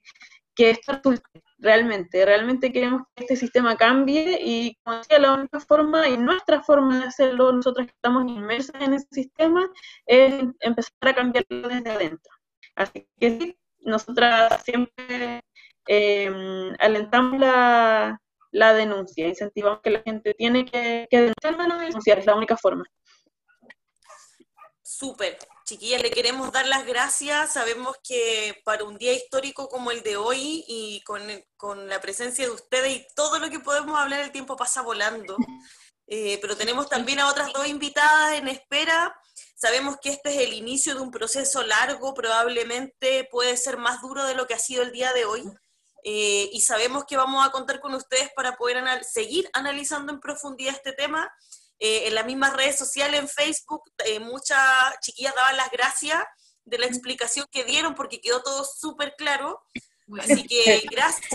que esto resulte realmente, realmente queremos que este sistema cambie y como decía, la única forma y nuestra forma de hacerlo, nosotros que estamos inmersas en ese sistema, es empezar a cambiarlo desde adentro. Así que sí, nosotras siempre eh, alentamos la, la, denuncia, incentivamos que la gente tiene que, que denunciar, denunciar, es la única forma. Súper. Chiquillas, le queremos dar las gracias. Sabemos que para un día histórico como el de hoy y con, con la presencia de ustedes y todo lo que podemos hablar, el tiempo pasa volando. Eh, pero tenemos también a otras dos invitadas en espera. Sabemos que este es el inicio de un proceso largo, probablemente puede ser más duro de lo que ha sido el día de hoy. Eh, y sabemos que vamos a contar con ustedes para poder anal seguir analizando en profundidad este tema. Eh, en las mismas redes sociales, en Facebook, muchas chiquillas daban las gracias de la explicación que dieron porque quedó todo súper claro. Así que gracias,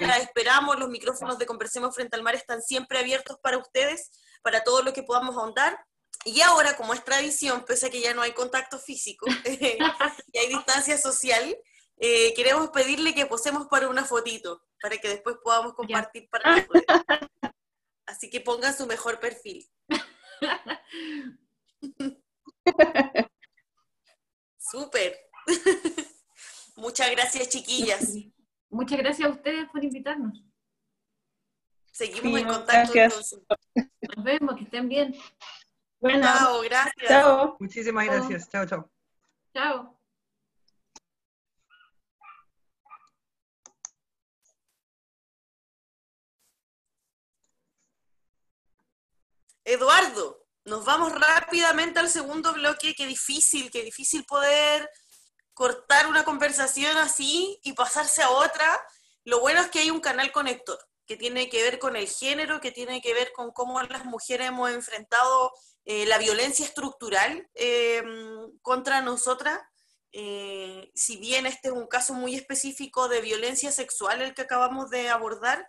la esperamos, los micrófonos de Conversemos Frente al Mar están siempre abiertos para ustedes, para todo lo que podamos ahondar. Y ahora, como es tradición, pese a que ya no hay contacto físico y hay distancia social, eh, queremos pedirle que posemos para una fotito, para que después podamos compartir para Así que pongan su mejor perfil. Súper. Muchas gracias, chiquillas. Muchas gracias a ustedes por invitarnos. Seguimos en contacto gracias. Nos vemos, que estén bien. Bueno, chao, gracias. Chao. Muchísimas gracias. Chao, chao. Chao. Eduardo, nos vamos rápidamente al segundo bloque. Qué difícil, qué difícil poder cortar una conversación así y pasarse a otra. Lo bueno es que hay un canal conector que tiene que ver con el género, que tiene que ver con cómo las mujeres hemos enfrentado eh, la violencia estructural eh, contra nosotras. Eh, si bien este es un caso muy específico de violencia sexual el que acabamos de abordar,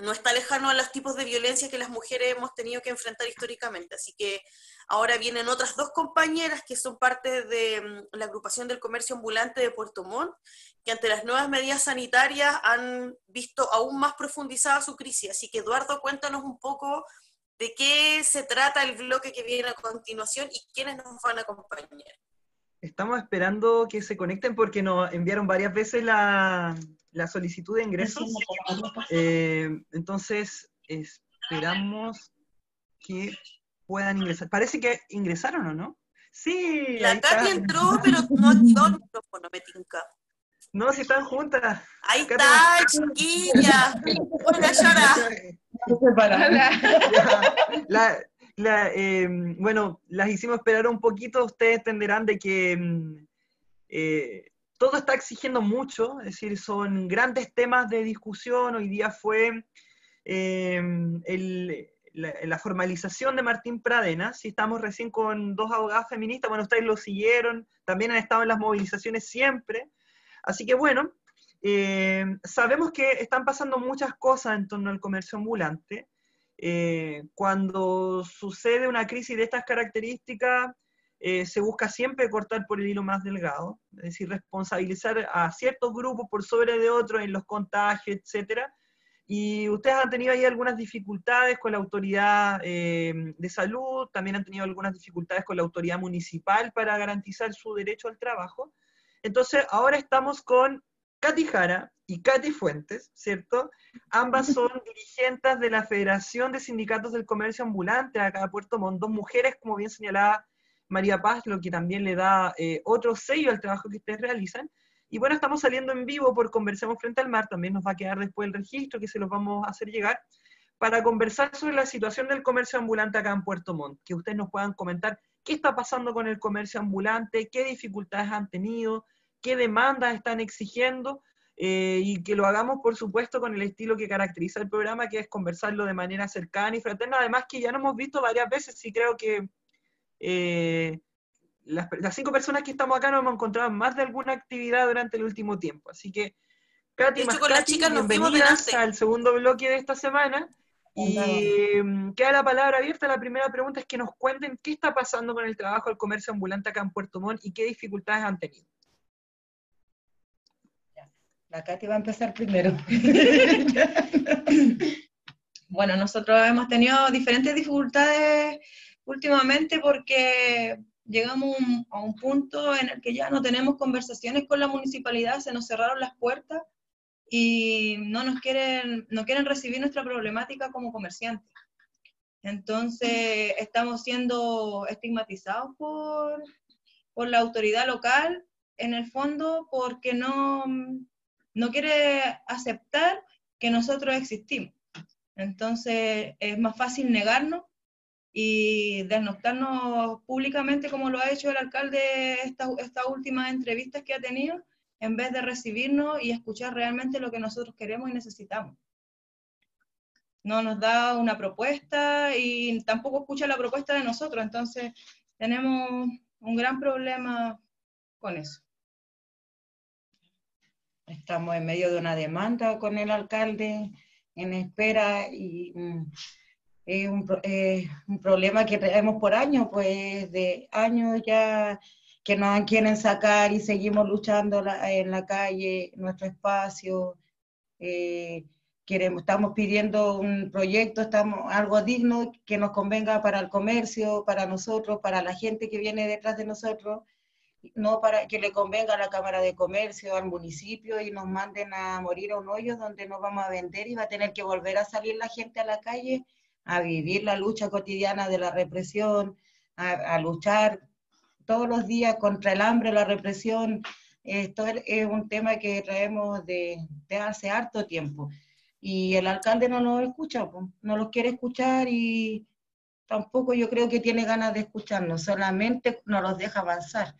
no está lejano a los tipos de violencia que las mujeres hemos tenido que enfrentar históricamente. Así que ahora vienen otras dos compañeras que son parte de mm, la agrupación del comercio ambulante de Puerto Montt, que ante las nuevas medidas sanitarias han visto aún más profundizada su crisis. Así que Eduardo, cuéntanos un poco de qué se trata el bloque que viene a continuación y quiénes nos van a acompañar. Estamos esperando que se conecten porque nos enviaron varias veces la, la solicitud de ingresos. Eh, entonces, esperamos que puedan ingresar. Parece que ingresaron o no. Sí. La Katy entró, pero no activó el micrófono, me tinca. No, si están juntas. Ahí está, chiquilla. Hola, llora. La, la, eh, bueno, las hicimos esperar un poquito. Ustedes entenderán de que mm, eh, todo está exigiendo mucho, es decir, son grandes temas de discusión. Hoy día fue em, la, formalización de Martín Pradena, si estamos recién con dos abogadas feministas, bueno, ustedes lo siguieron, también han estado en las movilizaciones siempre. Así que bueno, em, sabemos que están pasando muchas cosas en torno al comercio ambulante. Eh, cuando sucede una crisis de estas características, eh, se busca siempre cortar por el hilo más delgado, es decir, responsabilizar a ciertos grupos por sobre de otros en los contagios, etcétera. Y ustedes han tenido ahí algunas dificultades con la autoridad eh, de salud, también han tenido algunas dificultades con la autoridad municipal para garantizar su derecho al trabajo. Entonces, ahora estamos con Katy Jara y Katy Fuentes, ¿cierto? Ambas son dirigentes de la Federación de Sindicatos del Comercio Ambulante acá de Puerto Montt, dos mujeres, como bien señalaba María Paz, lo que también le da eh, otro sello al trabajo que ustedes realizan. Y bueno, estamos saliendo en vivo por Conversemos Frente al Mar, también nos va a quedar después el registro que se los vamos a hacer llegar, para conversar sobre la situación del comercio ambulante acá en Puerto Montt, que ustedes nos puedan comentar qué está pasando con el comercio ambulante, qué dificultades han tenido, qué demandas están exigiendo, eh, y que lo hagamos, por supuesto, con el estilo que caracteriza el programa, que es conversarlo de manera cercana y fraterna, además que ya lo hemos visto varias veces y creo que eh, las, cinco personas que estamos acá nos hemos encontrado en más de alguna actividad durante el último tiempo, así que Katy, más Katy, bienvenidas al segundo bloque de esta semana. Y mm, queda la palabra abierta. La primera pregunta es que nos cuenten qué está pasando con el trabajo del comercio ambulante acá en Puerto Montt y qué dificultades han tenido. La Katy va a empezar primero. bueno, nosotros hemos tenido diferentes dificultades últimamente porque llegamos a un punto en el que ya no tenemos conversaciones con la municipalidad, se nos cerraron las puertas y no nos quieren, no quieren recibir nuestra problemática como comerciantes. Entonces, estamos siendo estigmatizados por, por la autoridad local, en el fondo, porque no, no quiere aceptar que nosotros existimos. Entonces es más fácil negarnos y desnostarnos públicamente como lo ha hecho el alcalde estas esta últimas entrevistas que ha tenido, en vez de recibirnos y escuchar realmente lo que nosotros queremos y necesitamos. No nos da una propuesta y tampoco escucha la propuesta de nosotros, entonces tenemos un gran problema con eso. Estamos en medio de una demanda con el alcalde en espera y es un, un, problema que tenemos por años, pues de años ya que nos quieren sacar y seguimos luchando en la calle, nuestro espacio. Eh, queremos, estamos pidiendo un proyecto, estamos algo digno que nos convenga para el comercio, para nosotros, para la gente que viene detrás de nosotros no para que le convenga a la Cámara de Comercio, al municipio y nos manden a morir a un hoyo donde no vamos a vender y va a tener que volver a salir la gente a la calle a vivir la lucha cotidiana de la represión, a, luchar todos los días contra el hambre, la represión. Esto es un tema que traemos de, hace harto tiempo. Y el alcalde no nos escucha, no los quiere escuchar y tampoco yo creo que tiene ganas de escucharnos, solamente nos los deja avanzar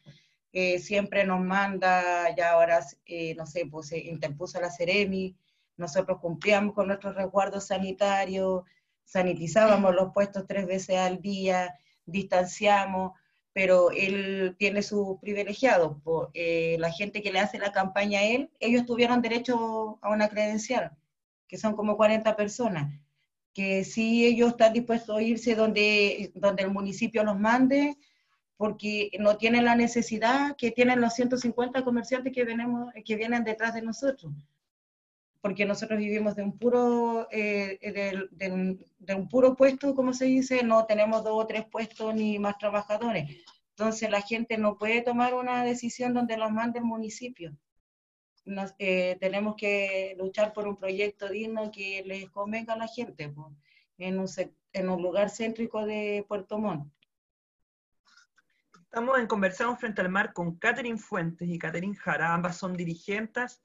siempre nos manda, ya ahora, eh, no sé, pues se interpuso la Ceremi, nosotros cumplíamos con nuestros resguardos sanitarios, sanitizábamos los puestos tres veces al día, distanciamos, pero él tiene sus privilegiados. Eh, la gente que le hace la campaña a él, ellos tuvieron derecho a una credencial, que son como 40 personas, que si ellos están dispuestos a irse donde, donde el municipio los mande, porque no tienen la necesidad que tienen los 150 comerciantes que, venimos, que vienen detrás de nosotros, porque nosotros vivimos de un puro, eh, de, un, de, un, puro puesto, como se dice, no tenemos dos o tres puestos ni más trabajadores. Entonces la gente no puede tomar una decisión donde los mande el municipio. Nos, eh, tenemos que luchar por un proyecto digno que les convenga a la gente en, un, en un lugar céntrico de Puerto Montt. Estamos en Conversamos Frente al Mar con Catherine Fuentes y Catherine Jara, ambas son dirigentes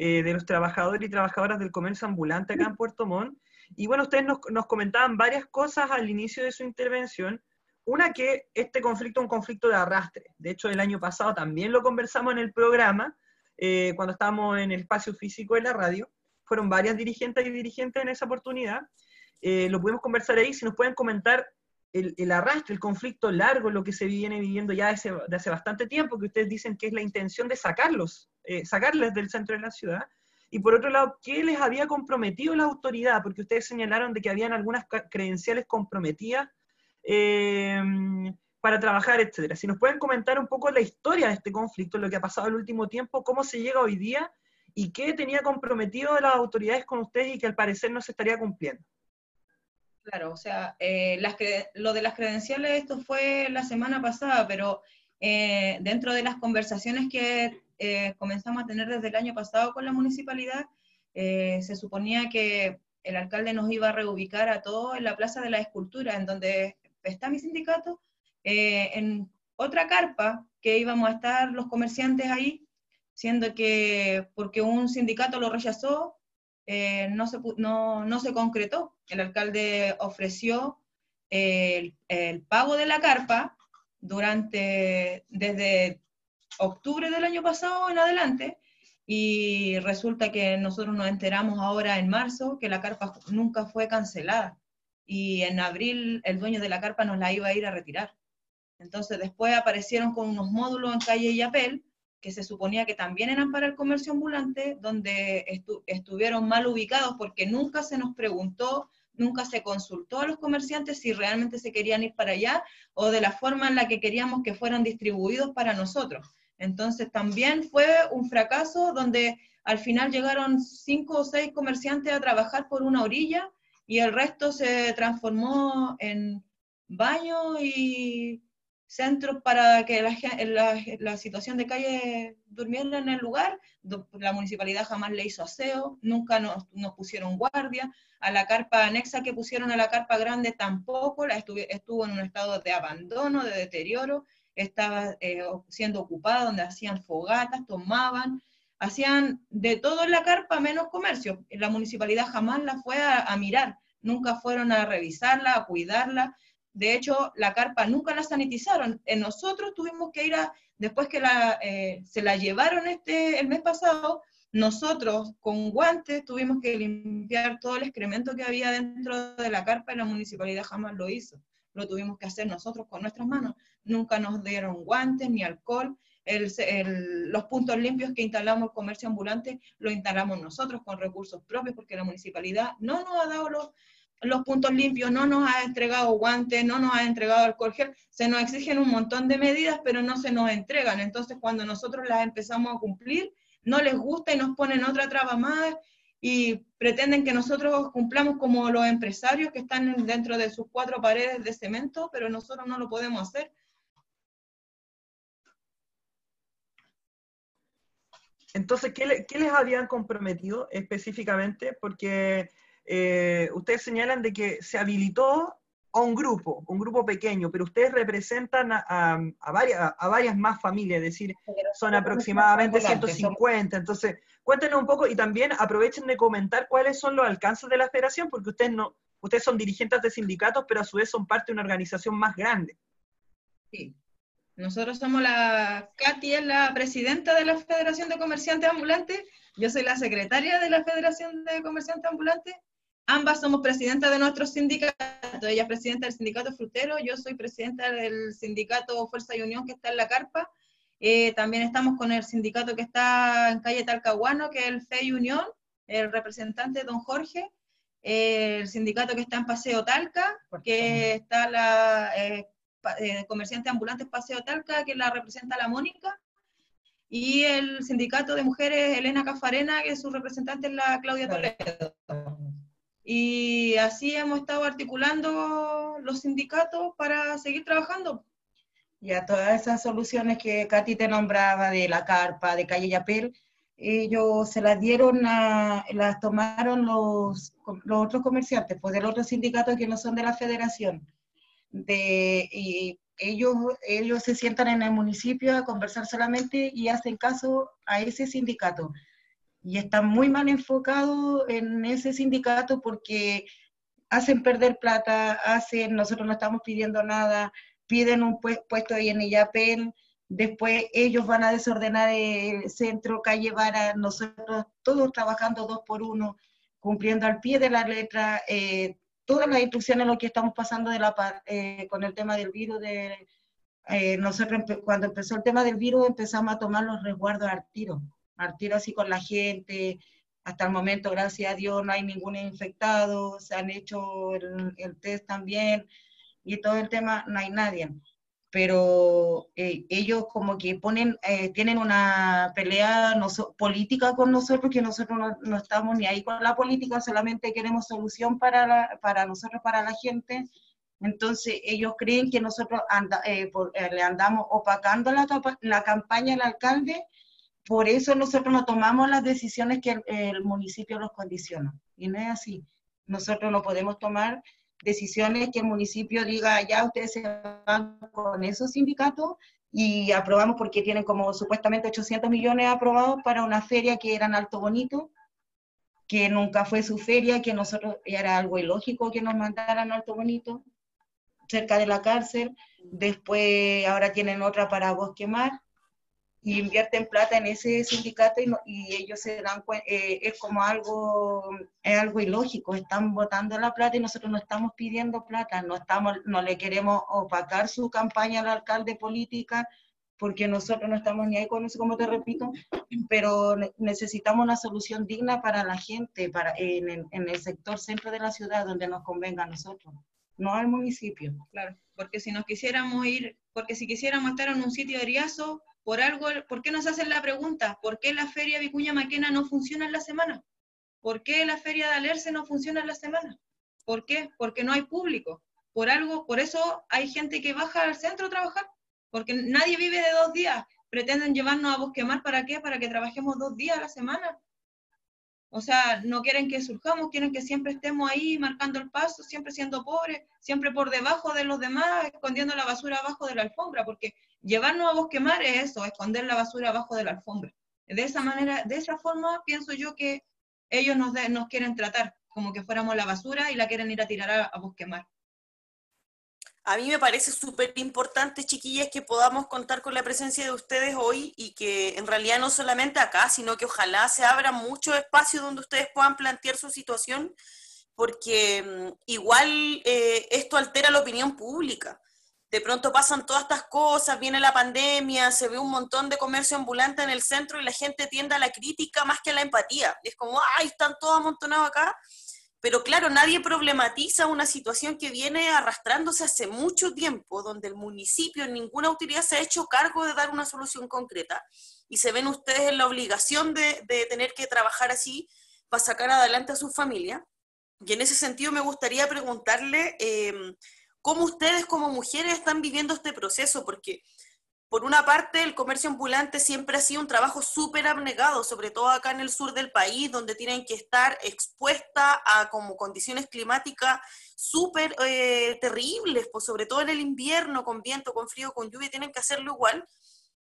eh, de los trabajadores y trabajadoras del comercio ambulante acá en Puerto Montt. Y bueno, ustedes nos, nos, comentaban varias cosas al inicio de su intervención. Una que este conflicto es un conflicto de arrastre. De hecho, el año pasado también lo conversamos en el programa, eh, cuando estábamos en el espacio físico de la radio. Fueron varias dirigentes y dirigentes en esa oportunidad. Eh, lo pudimos conversar ahí. Si nos pueden comentar el, arrastre, el conflicto largo, lo que se viene viviendo ya desde, hace bastante tiempo, que ustedes dicen que es la intención de sacarlos, eh, sacarles del centro de la ciudad. Y por otro lado, ¿qué les había comprometido la autoridad? Porque ustedes señalaron de que habían algunas credenciales comprometidas eh, para trabajar, etcétera. Si nos pueden comentar un poco la historia de este conflicto, lo que ha pasado el último tiempo, cómo se llega hoy día y qué tenía comprometido las autoridades con ustedes y que al parecer no se estaría cumpliendo. Claro, o sea, eh, lo de las credenciales, esto fue la semana pasada, pero eh, dentro de las conversaciones que eh, comenzamos a tener desde el año pasado con la municipalidad, se suponía que el alcalde nos iba a reubicar a todos en la Plaza de la Escultura, en donde está mi sindicato, en otra carpa que íbamos a estar los comerciantes ahí, siendo que porque un sindicato lo rechazó, eh, no, se, no, no, se concretó. El alcalde ofreció el, el, pago de la carpa durante, desde octubre del año pasado en adelante, y resulta que nosotros nos enteramos ahora en marzo que la carpa nunca fue cancelada, y en abril el dueño de la carpa nos la iba a ir a retirar. Entonces después aparecieron con unos módulos en calle Yapel, que se suponía que también eran para el comercio ambulante, donde estuvieron mal ubicados porque nunca se nos preguntó, nunca se consultó a los comerciantes si realmente se querían ir para allá o de la forma en la que queríamos que fueran distribuidos para nosotros. Entonces también fue un fracaso donde al final llegaron cinco o seis comerciantes a trabajar por una orilla y el resto se transformó en baño y centros para que la, situación de calle durmiera en el lugar. La municipalidad jamás le hizo aseo, nunca nos, nos, pusieron guardia. A la carpa anexa que pusieron a la carpa grande tampoco, la estuvo en un estado de abandono, de deterioro. Estaba eh, siendo ocupada, donde hacían fogatas, tomaban, hacían de todo en la carpa menos comercio. La municipalidad jamás la fue a, mirar, nunca fueron a revisarla, a cuidarla de hecho, la carpa nunca la sanitizaron. En nosotros tuvimos que ir a, después que la, eh, se la llevaron este, el mes pasado, nosotros con guantes tuvimos que limpiar todo el excremento que había dentro de la carpa y la municipalidad jamás lo hizo. Lo tuvimos que hacer nosotros con nuestras manos. Nunca nos dieron guantes ni alcohol. los puntos limpios que instalamos el comercio ambulante lo instalamos nosotros con recursos propios porque la municipalidad no nos ha dado los, los puntos limpios, no nos ha entregado guantes, no nos ha entregado alcohol gel, se nos exigen un montón de medidas, pero no se nos entregan. Entonces, cuando nosotros las empezamos a cumplir, no les gusta y nos ponen otra traba más y pretenden que nosotros cumplamos como los empresarios que están dentro de sus cuatro paredes de cemento, pero nosotros no lo podemos hacer. Entonces, ¿qué, qué les habían comprometido específicamente? Porque eh, ustedes señalan de que se habilitó a un grupo, un grupo pequeño, pero ustedes representan a, varias, a varias más familias, es decir, son aproximadamente 150. Entonces, cuéntenos un poco y también aprovechen de comentar cuáles son los alcances de la federación, porque ustedes, no, ustedes son dirigentes de sindicatos, pero a su vez son parte de una organización más grande. Sí. Nosotros somos la, Katy es la presidenta de la Federación de Comerciantes Ambulantes, yo soy la secretaria de la Federación de Comerciantes Ambulantes, Ambas somos presidentas de nuestro sindicato. Ella es presidenta del sindicato frutero, yo soy presidenta del sindicato Fuerza y Unión que está en la carpa. Eh, también estamos con el sindicato que está en calle Talcahuano, que es el FEI Unión, el representante don Jorge. el sindicato que está en Paseo Talca, que está la eh, eh, comerciante ambulante Paseo Talca, que la representa la Mónica. Y el sindicato de mujeres Elena Cafarena, que su representante es la Claudia Toledo. Y así hemos estado articulando los sindicatos para seguir trabajando. Y a todas esas soluciones que Katy te nombraba de la carpa, de calle Yapel, ellos se las dieron, a, las tomaron los, los otros comerciantes, pues del otro sindicato que no son de la federación. De, ellos, ellos se sientan en el municipio a conversar solamente y hacen caso a ese sindicato. Y está muy mal enfocado en ese sindicato porque hacen perder plata, hacen, nosotros no estamos pidiendo nada, piden un puesto ahí en Illapel, después ellos van a desordenar el centro, calle Vara, nosotros todos trabajando dos por uno, cumpliendo al pie de la letra, eh, todas las instrucciones, lo que estamos pasando de la, eh, con el tema del virus, de, eh, nosotros cuando empezó el tema del virus empezamos a tomar los resguardos al tiro al tiro así con la gente. Hasta el momento, gracias a Dios, no hay ningún infectado, se han hecho el, test también y todo el tema, no hay nadie. Pero eh, ellos como que ponen, eh, tienen una pelea no, política con nosotros, que nosotros no, estamos ni ahí con la política, solamente queremos solución para, para nosotros, para la gente. Entonces ellos creen que nosotros eh, le andamos opacando la, la campaña al alcalde por eso nosotros no tomamos las decisiones que el, municipio nos condiciona. Y no es así. Nosotros no podemos tomar decisiones que el municipio diga, ya ustedes se van con esos sindicatos y aprobamos porque tienen como supuestamente 800 millones aprobados para una feria que era en Alto Bonito, que nunca fue su feria, que nosotros era algo ilógico que nos mandaran a Alto Bonito, cerca de la cárcel. Después ahora tienen otra para Bosque Mar y invierten plata en ese sindicato y, y ellos se dan cuenta, eh, es como algo, es algo ilógico, están votando la plata y nosotros no estamos pidiendo plata, no, estamos, no le queremos opacar su campaña al alcalde política porque nosotros no estamos ni ahí con eso, como te repito, pero necesitamos una solución digna para la gente, para, en, el, en el sector centro de la ciudad donde nos convenga a nosotros, no al municipio. Claro, porque si nos quisiéramos ir, porque si quisiéramos estar en un sitio de Riazo, por algo, ¿por qué nos hacen la pregunta? ¿Por qué la feria Vicuña Maquena no funciona en la semana? ¿Por qué la feria de Alerce no funciona en la semana? ¿Por qué? Porque no hay público. Por algo, por eso hay gente que baja al centro a trabajar, porque nadie vive de dos días. Pretenden llevarnos a Bosquemar para qué? Para que trabajemos dos días a la semana. O sea, no quieren que surjamos, quieren que siempre estemos ahí marcando el paso, siempre siendo pobres, siempre por debajo de los demás, escondiendo la basura abajo de la alfombra, porque llevarnos a bosquemar es eso, esconder la basura abajo de la alfombra. De esa manera, de esa forma, pienso yo que ellos nos, quieren tratar como que fuéramos la basura y la quieren ir a tirar a, a. A mí me parece súper importante, chiquillas, que podamos contar con la presencia de ustedes hoy y que en realidad no solamente acá, sino que ojalá se abra mucho espacio donde ustedes puedan plantear su situación, porque mm, igual eh, esto altera la opinión pública. De pronto pasan todas estas cosas, viene la pandemia, se ve un montón de comercio ambulante en el centro y la gente tiende a la crítica más que a la empatía. Es como, ay, están todos amontonados acá pero claro, nadie problematiza una situación que viene arrastrándose hace mucho tiempo, donde el municipio, ninguna autoridad se ha hecho cargo de dar una solución concreta. Y se ven ustedes en la obligación de, tener que trabajar así para sacar adelante a su familia. Y en ese sentido me gustaría preguntarle eh, cómo ustedes como mujeres están viviendo este proceso, porque por una parte, el comercio ambulante siempre ha sido un trabajo súper abnegado, sobre todo acá en el sur del país, donde tienen que estar expuestas a como condiciones climáticas súper eh, terribles, pues sobre todo en el invierno, con viento, con frío, con lluvia, tienen que hacerlo igual.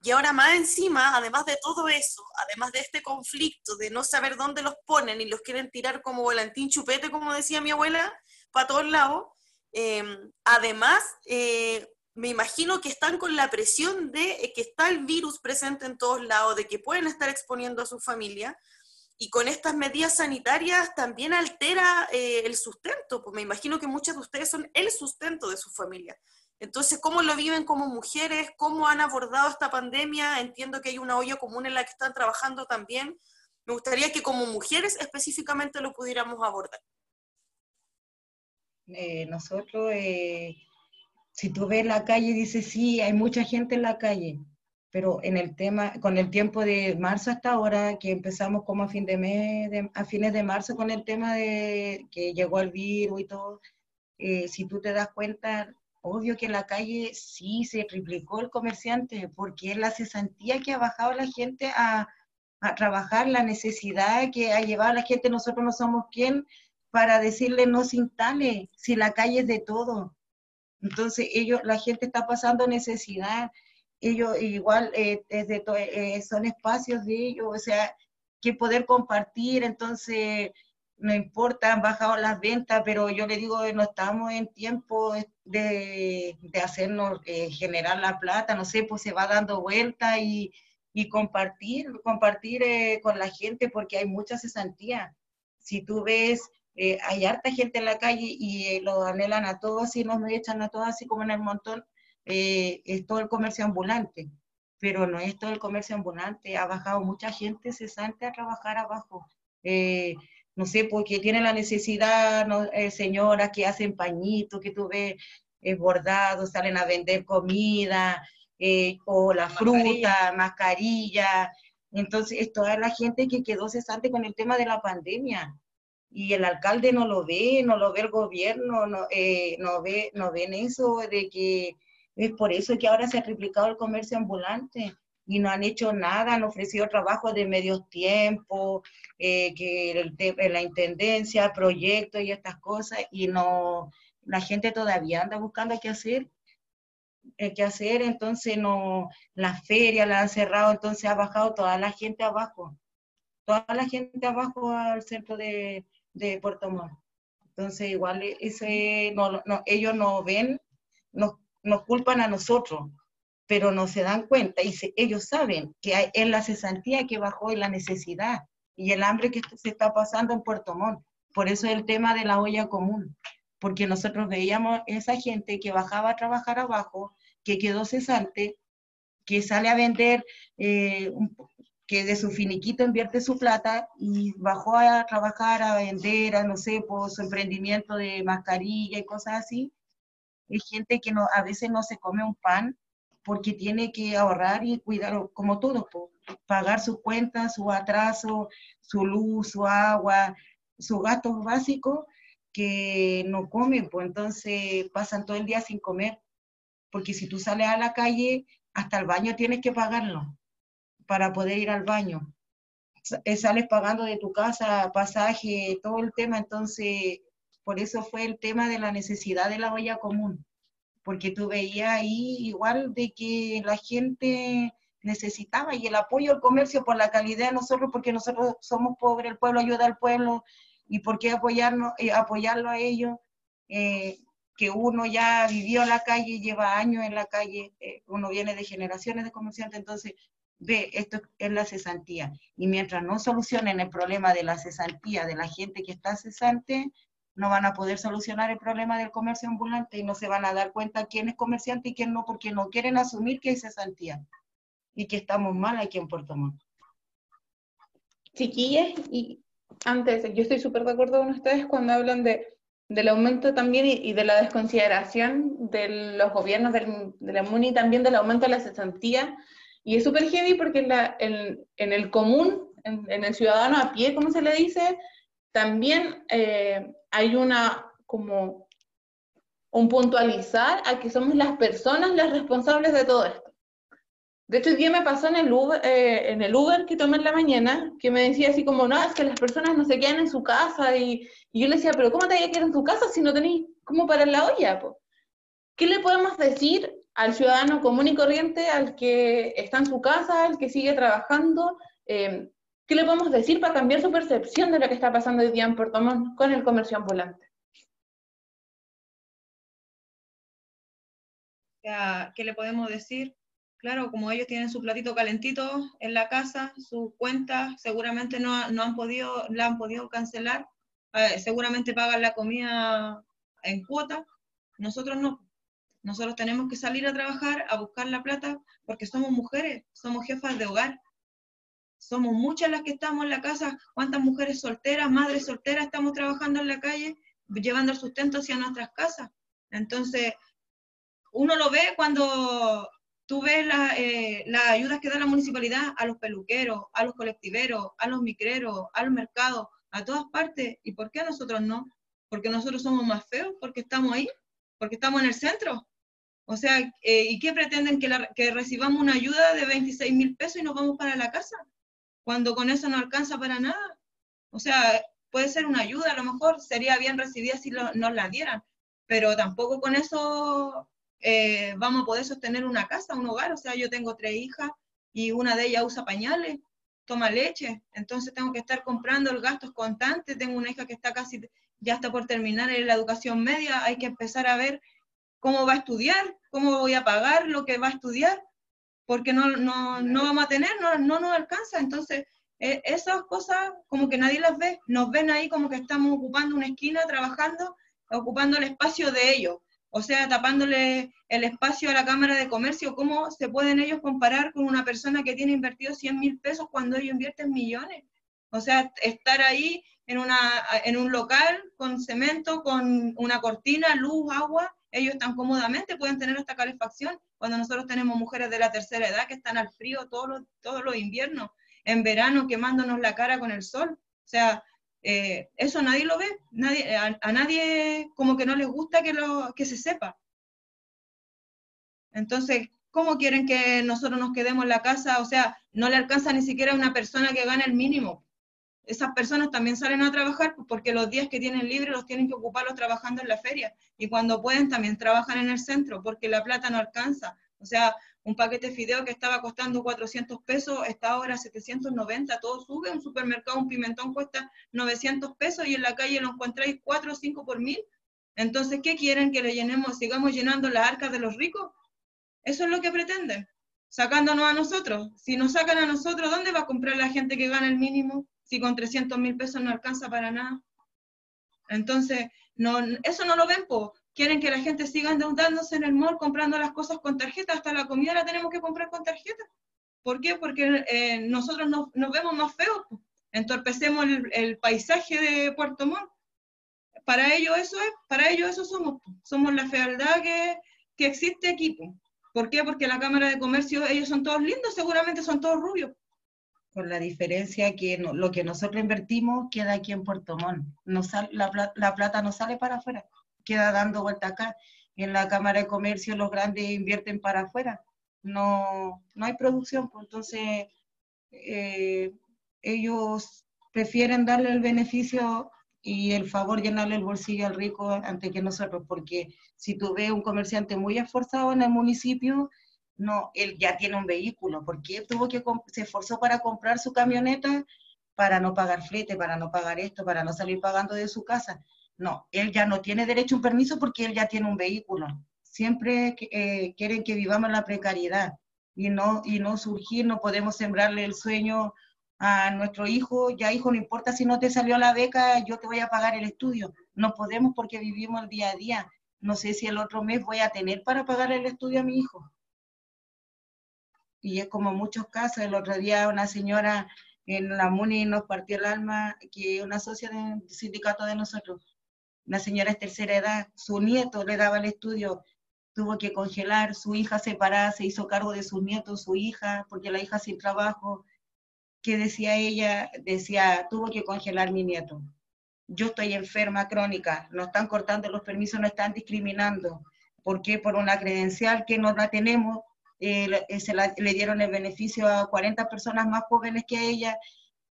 Y ahora más encima, además de todo eso, además de este conflicto de no saber dónde los ponen y los quieren tirar como volantín chupete, como decía mi abuela, para todos lados, eh, además... me imagino que están con la presión de eh, que está el virus presente en todos lados, de que pueden estar exponiendo a su familia, y con estas medidas sanitarias también altera eh, el sustento, pues me imagino que muchas de ustedes son el sustento de su familia. Entonces, ¿cómo lo viven como mujeres? ¿Cómo han abordado esta pandemia? Entiendo que hay una olla común en la que están trabajando también. Me gustaría que como mujeres específicamente lo pudiéramos abordar. Eh, nosotros si tú ves la calle, dices, sí, hay mucha gente en la calle, pero en el tema, con el tiempo de marzo hasta ahora, que empezamos como a, fin de mes, a fines de marzo con el tema de que llegó el virus y todo, eh, si tú te das cuenta, obvio que en la calle sí se triplicó el comerciante, porque es la cesantía que ha bajado la gente a, a trabajar, la necesidad que ha llevado a la gente, nosotros no somos quien para decirle no se instale, si la calle es de todo entonces, ellos, la gente está pasando necesidad, ellos igual eh, desde eh, son espacios de ellos, o sea, que poder compartir, entonces no importa, han bajado las ventas, pero yo le digo, no estamos en tiempo de, de hacernos eh, generar la plata, no sé, pues se va dando vuelta y, y compartir, compartir con la gente porque hay mucha cesantía. Si tú ves eh, hay harta gente en la calle y eh, lo anhelan a todos y nos echan a todos así como en el montón, eh, es todo el comercio ambulante, pero no es todo el comercio ambulante, ha bajado mucha gente cesante a trabajar abajo. no sé, porque tienen la necesidad, señoras que hacen pañitos, que tú ves bordados, salen a vender comida, o la fruta, mascarilla. Entonces, es toda la gente que quedó cesante con el tema de la pandemia y el alcalde no lo ve, no lo ve el gobierno, no, eh, no, ve, no ven eso de que es por eso que ahora se ha triplicado el comercio ambulante y no han hecho nada, han ofrecido trabajo de medios tiempos, eh, que el, la intendencia, proyectos y estas cosas, y no, la gente todavía anda buscando qué hacer. eh, que hacer, entonces no, las ferias la han cerrado, entonces ha bajado toda la gente abajo, toda la gente abajo al centro de, de Puerto Montt. Entonces igual ese, no, no, ellos no ven, nos, nos culpan a nosotros, pero no se dan cuenta y ellos saben que hay, es la cesantía que bajó y la necesidad y el hambre que se está pasando en Puerto Montt. Por eso es el tema de la olla común, porque nosotros veíamos esa gente que bajaba a trabajar abajo, que quedó cesante, que sale a vender, eh, que de su finiquito invierte su plata y bajó a trabajar, a vender, a no sé, por su emprendimiento de mascarilla y cosas así. Hay gente que no, a veces no se come un pan porque tiene que ahorrar y cuidar, como todo, pagar sus cuentas, su atraso, su luz, su agua, sus gastos básicos que no comen, pues entonces pasan todo el día sin comer, porque si tú sales a la calle, hasta el baño tienes que pagarlo para poder ir al baño. Eh, sales pagando de tu casa pasaje, todo el tema, entonces por eso fue el tema de la necesidad de la olla común, porque tú veías ahí igual de que la gente necesitaba y el apoyo al comercio por la calidad de nosotros, porque nosotros somos pobres, el pueblo ayuda al pueblo, y por qué apoyarnos, eh, apoyarlo a ellos, eh, que uno ya vivió en la calle, lleva años en la calle, uno viene de generaciones de comerciantes, entonces ve, esto es la cesantía. Y mientras no solucionen el problema de la cesantía de la gente que está cesante, no van a poder solucionar el problema del comercio ambulante y no se van a dar cuenta quién es comerciante y quién no, porque no quieren asumir que hay cesantía y que estamos mal aquí en Puerto Montt. Chiquillas, y antes, yo estoy súper de acuerdo con ustedes cuando hablan de, del aumento también y, de la desconsideración de los gobiernos del, de la MUNI, también del aumento de la cesantía. Y es súper heavy porque en, la, en, en, el común, en, en, el ciudadano a pie, como se le dice, también eh, hay una como un puntualizar a que somos las personas las responsables de todo esto. De hecho, el día me pasó en el, Uber, eh, en el Uber que tomé en la mañana, que me decía así como, no, es que las personas no se quedan en su casa. Y, yo le decía, pero ¿cómo te voy a quedar en tu casa si no tenéis cómo parar la olla? ¿Qué le podemos decir al ciudadano común y corriente, al que está en su casa, al que sigue trabajando? Eh, ¿Qué le podemos decir para cambiar su percepción de lo que está pasando hoy día en Puerto Montt con el comercio ambulante? ¿Qué le podemos decir? Claro, como ellos tienen su platito calentito en la casa, su cuenta seguramente no, no han podido, la han podido cancelar, eh, seguramente pagan la comida en cuota, nosotros no. Nosotros tenemos que salir a trabajar, a buscar la plata, porque somos mujeres, somos jefas de hogar. Somos muchas las que estamos en la casa. ¿Cuántas mujeres solteras, madres solteras estamos trabajando en la calle, llevando el sustento hacia nuestras casas? Entonces, uno lo ve cuando tú ves eh, las ayudas que da la municipalidad a los peluqueros, a los colectiveros, a los micreros, a los mercados, a todas partes. ¿Y por qué a nosotros no? Porque nosotros somos más feos, porque estamos ahí, porque estamos en el centro. O sea, eh, ¿y qué pretenden que, recibamos una ayuda de 26 mil pesos y nos vamos para la casa? Cuando con eso no alcanza para nada. O sea, puede ser una ayuda, a lo mejor sería bien recibida si nos la dieran, pero tampoco con eso eh, vamos a poder sostener una casa, un hogar. O sea, yo tengo tres hijas y una de ellas usa pañales, toma leche, entonces tengo que estar comprando el gasto constante. Tengo una hija que está casi, ya está por terminar en la educación media, hay que empezar a ver cómo va a estudiar, cómo voy a pagar lo que va a estudiar, porque no, no, no vamos a tener, no, no nos alcanza. Entonces, eh, esas cosas como que nadie las ve, nos ven ahí como que estamos ocupando una esquina, trabajando, ocupando el espacio de ellos o sea, tapándole el espacio a la Cámara de Comercio, ¿cómo se pueden ellos comparar con una persona que tiene invertido 100 mil pesos cuando ellos invierten millones? O sea, estar ahí en, una, en un local con cemento, con una cortina, luz, agua, ellos están cómodamente, pueden tener esta calefacción, cuando nosotros tenemos mujeres de la tercera edad que están al frío todos los, todos los inviernos, en verano quemándonos la cara con el sol. O sea, eh, eso nadie lo ve, nadie, a, nadie como que no les gusta que, lo, que se sepa. Entonces, ¿cómo quieren que nosotros nos quedemos en la casa? O sea, no le alcanza ni siquiera a una persona que gane el mínimo. Esas personas también salen a trabajar pues, porque los días que tienen libre los tienen que ocuparlos trabajando en la feria y cuando pueden también trabajan en el centro porque la plata no alcanza. O sea, un paquete de fideo que estaba costando 400 pesos está ahora 790, todo sube, un supermercado, un pimentón cuesta 900 pesos y en la calle lo encontráis 4 o 5 por mil. Entonces, ¿qué quieren? ¿Que le llenemos, sigamos llenando las arcas de los ricos? Eso es lo que pretenden, sacándonos a nosotros. Si nos sacan a nosotros, ¿dónde va a comprar la gente que gana el mínimo? Si con 300 mil pesos no alcanza para nada. Entonces, no, eso no lo ven, po. quieren que la gente siga endeudándose en el mall comprando las cosas con tarjeta, hasta la comida la tenemos que comprar con tarjeta. ¿Por qué? Porque eh, nosotros nos, vemos más feos, entorpecemos el, paisaje de Puerto Montt. Para ellos eso es, para ellos eso somos, somos la fealdad que, que existe aquí. ¿Por qué? Porque la Cámara de Comercio, ellos son todos lindos, seguramente son todos rubios. Con la diferencia que lo que nosotros invertimos queda aquí en Puerto Montt. No la, la, plata no sale para afuera, queda dando vuelta acá. En la Cámara de Comercio los grandes invierten para afuera. No, no hay producción, pues entonces eh, ellos prefieren darle el beneficio y el favor llenarle el bolsillo al rico antes que nosotros, porque si tú ves un comerciante muy esforzado en el municipio, no, él ya tiene un vehículo, porque tuvo que, se esforzó para comprar su camioneta para no pagar flete, para no pagar esto, para no salir pagando de su casa. No, él ya no tiene derecho a un permiso porque él ya tiene un vehículo. Siempre eh, quieren que vivamos la precariedad y no, y no surgir, no podemos sembrarle el sueño a nuestro hijo, ya hijo, no importa si no te salió la beca, yo te voy a pagar el estudio. No podemos porque vivimos el día a día. No sé si el otro mes voy a tener para pagar el estudio a mi hijo. Y es como muchos casos. El otro día una señora en la MUNI nos partió el alma, que una socia del sindicato de nosotros, una señora de tercera edad, su nieto le daba el estudio, tuvo que congelar, su hija separada, se hizo cargo de sus nietos, su hija, porque la hija sin trabajo, que decía ella, decía, tuvo que congelar mi nieto. Yo estoy enferma crónica, no están cortando los permisos, no están discriminando. ¿Por qué? Por una credencial que no la tenemos, eh, eh, se le dieron el beneficio a 40 personas más jóvenes que ella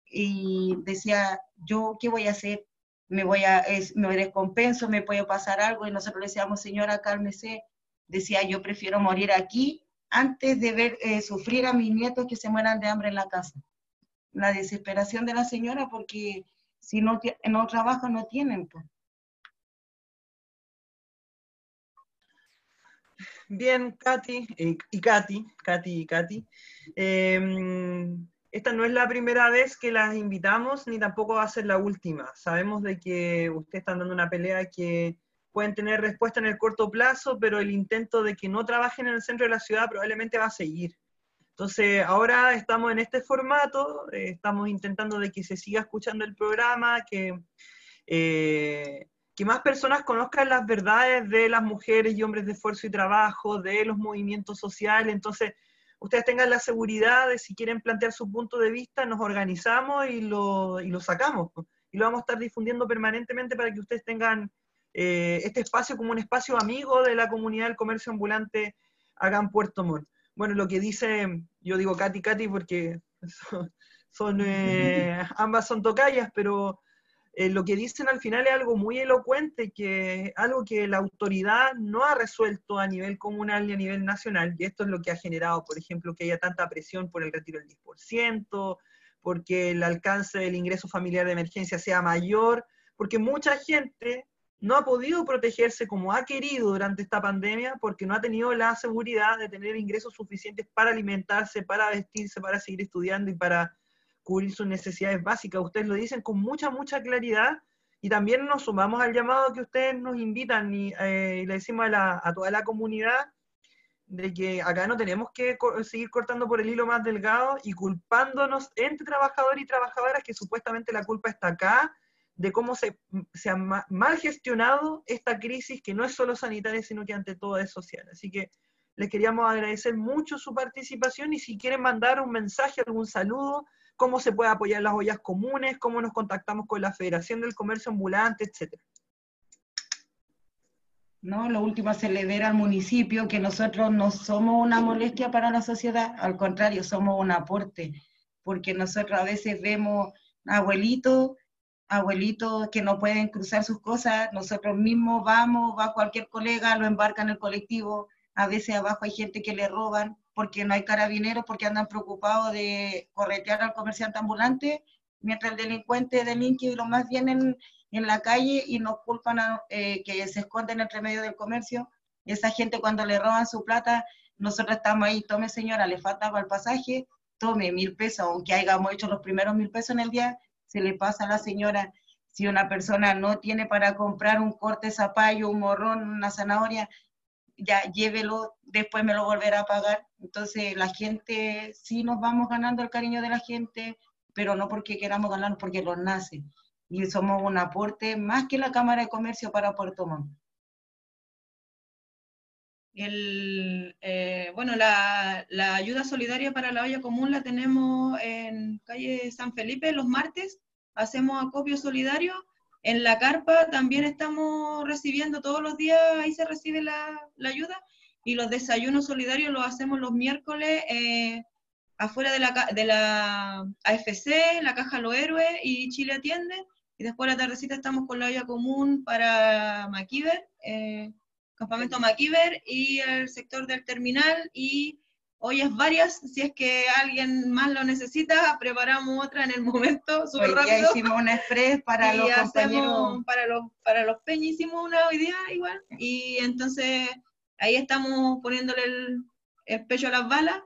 y decía, yo, ¿qué voy a hacer? Me voy a, me descompenso, me puede pasar algo y nosotros le decíamos, señora, cálmese. Decía, yo prefiero morir aquí antes de ver eh, sufrir a mis nietos que se mueran de hambre en la casa la desesperación de la señora porque si no, no trabajan no tienen. Pues. Bien, Katy eh, y Katy, Katy y Katy. Em, esta no es la primera vez que las invitamos, ni tampoco va a ser la última. Sabemos de que ustedes están dando una pelea que pueden tener respuesta en el corto plazo, pero el intento de que no trabajen en el centro de la ciudad probablemente va a seguir. Entonces, ahora estamos en este formato, eh, estamos intentando de que se siga escuchando el programa, que, eh, que más personas conozcan las verdades de las mujeres y hombres de esfuerzo y trabajo, de los movimientos sociales. Entonces, ustedes tengan la seguridad de si quieren plantear su punto de vista, nos organizamos y lo, y lo sacamos. Y lo vamos a estar difundiendo permanentemente para que ustedes tengan eh, este espacio como un espacio amigo de la comunidad del comercio ambulante acá en Puerto Montt bueno, lo que dice, yo digo Katy, Katy porque son, eh, ambas son tocallas, pero eh, lo que dicen al final es algo muy elocuente, que algo que la autoridad no ha resuelto a nivel comunal ni a nivel nacional, y esto es lo que ha generado, por ejemplo, que haya tanta presión por el retiro del 10%, porque el alcance del ingreso familiar de emergencia sea mayor, porque mucha gente no ha podido protegerse como ha querido durante esta pandemia porque no ha tenido la seguridad de tener ingresos suficientes para alimentarse, para vestirse, para seguir estudiando y para cubrir sus necesidades básicas. Ustedes lo dicen con mucha, mucha claridad y también nos sumamos al llamado que ustedes nos invitan y, eh, le decimos a, a, toda la comunidad de que acá no tenemos que seguir cortando por el hilo más delgado y culpándonos entre trabajadores y trabajadoras que supuestamente la culpa está acá de cómo se, se, ha mal gestionado esta crisis que no es solo sanitaria, sino que ante todo es social. Así que les queríamos agradecer mucho su participación y si quieren mandar un mensaje, algún saludo, cómo se puede apoyar las ollas comunes, cómo nos contactamos con la Federación del Comercio Ambulante, etcétera. No, lo último se le ver al municipio que nosotros no somos una molestia para la sociedad, al contrario, somos un aporte, porque nosotros a veces vemos abuelitos, abuelitos que no pueden cruzar sus cosas, nosotros mismos vamos, va cualquier colega, lo embarca en el colectivo, a veces abajo hay gente que le roban porque no hay carabineros, porque andan preocupados de corretear al comerciante ambulante, mientras el delincuente delinque y lo más vienen en la calle y nos culpan a, eh, que se esconden entre medio del comercio. Esa gente cuando le roban su plata, nosotros estamos ahí, tome señora, le falta para el pasaje, tome mil pesos, aunque hayamos hecho los primeros mil pesos en el día, se le pasa a la señora. Si una persona no tiene para comprar un corte zapallo, un morrón, una zanahoria, ya llévelo, después me lo volverá a pagar. Entonces la gente, sí nos vamos ganando el cariño de la gente, pero no porque queramos ganar, porque los nace. Y somos un aporte más que la Cámara de Comercio para Puerto Montt. El, eh, bueno, la, la, ayuda solidaria para la olla común la tenemos en calle San Felipe los martes. Hacemos acopio solidario. En la carpa también estamos recibiendo todos los días, ahí se recibe la, la ayuda. Y los desayunos solidarios los hacemos los miércoles eh, afuera de la, de la AFC, la Caja Los Héroes y Chile Atiende. Y después la tardecita estamos con la olla común para Maquiver. Eh, Campamento Maquiver y el sector del terminal y ollas varias, si es que alguien más lo necesita, preparamos otra en el momento, súper rápido. Ya hicimos una express para los compañeros. Para los, para los peñas hicimos una hoy día igual, y entonces ahí estamos poniéndole el, el pecho a las balas.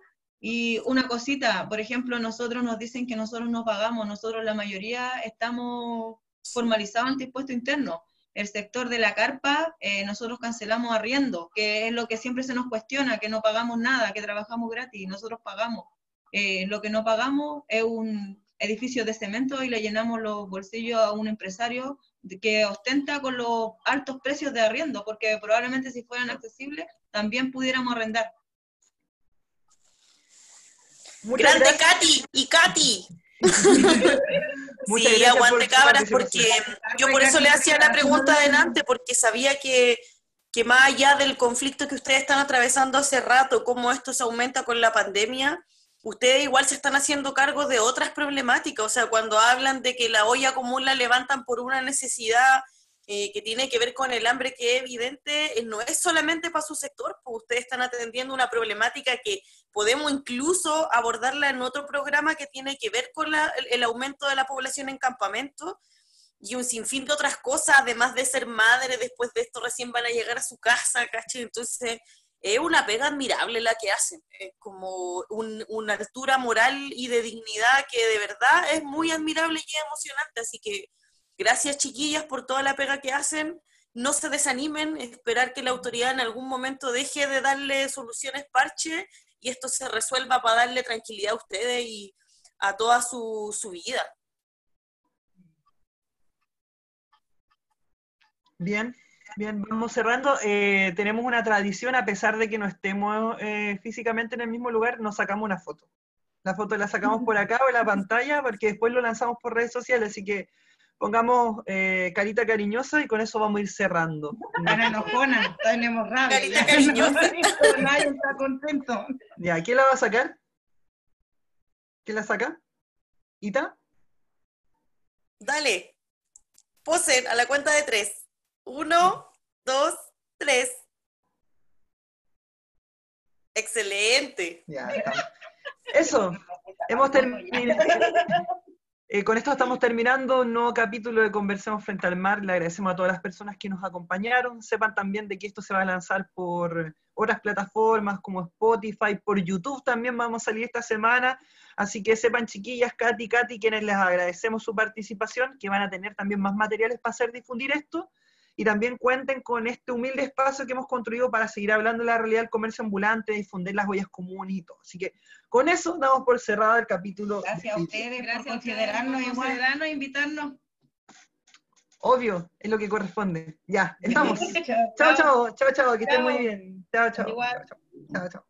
Y una cosita, por ejemplo, nosotros nos dicen que nosotros no pagamos, nosotros la mayoría estamos formalizados ante impuesto interno el sector de la carpa, eh, nosotros cancelamos arriendo, que es lo que siempre se nos cuestiona, que no pagamos nada, que trabajamos gratis, nosotros pagamos. Eh, lo que no pagamos es un edificio de cemento y le llenamos los bolsillos a un empresario que ostenta con los altos precios de arriendo, porque probablemente si fueran accesibles también pudiéramos arrendar. Grande Katy y Katy. sí, aguante cabras, porque yo por eso le hacía la pregunta adelante, porque sabía que, que más allá del conflicto que ustedes están atravesando hace rato, cómo esto se aumenta con la pandemia, ustedes igual se están haciendo cargo de otras problemáticas, o sea, cuando hablan de que la olla común la levantan por una necesidad eh, que tiene que ver con el hambre, que es evidente, eh, no es solamente para su sector, pues ustedes están atendiendo una problemática que podemos incluso abordarla en otro programa que tiene que ver con el, aumento de la población en campamentos y un sinfín de otras cosas, además de ser madre, después de esto recién van a llegar a su casa, ¿caché? Entonces, es una pega admirable la que hacen, como una altura moral y de dignidad que de verdad es muy admirable y emocionante, así que Gracias chiquillas por toda la pega que hacen. No se desanimen, esperar que la autoridad en algún momento deje de darle soluciones parche y esto se resuelva para darle tranquilidad a ustedes y a toda su, vida. Bien, bien, vamos cerrando. Eh, tenemos una tradición, a pesar de que no estemos eh, físicamente en el mismo lugar, nos sacamos una foto. La foto la sacamos por acá o en la pantalla, porque después lo lanzamos por redes sociales, así que pongamos eh, carita cariñosa y con eso vamos a ir cerrando. Cara enojona, tenemos rabia. Carita cariñosa. Nadie está contento. Ya, ¿quién la va a sacar? ¿Quién la saca? ¿Ita? Dale. Posen a la cuenta de tres. Uno, dos, tres. Excelente. Ya, Eso. Hemos terminado. Eh, con esto estamos terminando un nuevo capítulo de Conversemos Frente al Mar. Le agradecemos a todas las personas que nos acompañaron. Sepan también de que esto se va a lanzar por otras plataformas como Spotify, por YouTube también vamos a salir esta semana. Así que sepan, chiquillas, Katy, Katy, quienes les agradecemos su participación, que van a tener también más materiales para hacer difundir esto y también cuenten con este humilde espacio que hemos construido para seguir hablando de la realidad del comercio ambulante, difundir las huellas comunes y todo. Así que con eso damos por cerrado el capítulo. Gracias a ustedes gracias por considerarnos y considerarnos, invitarnos. Obvio, es lo que corresponde. Ya, estamos. chao, chao, chao, chao, que estén muy bien. Chao, chao. Igual. chao, chao.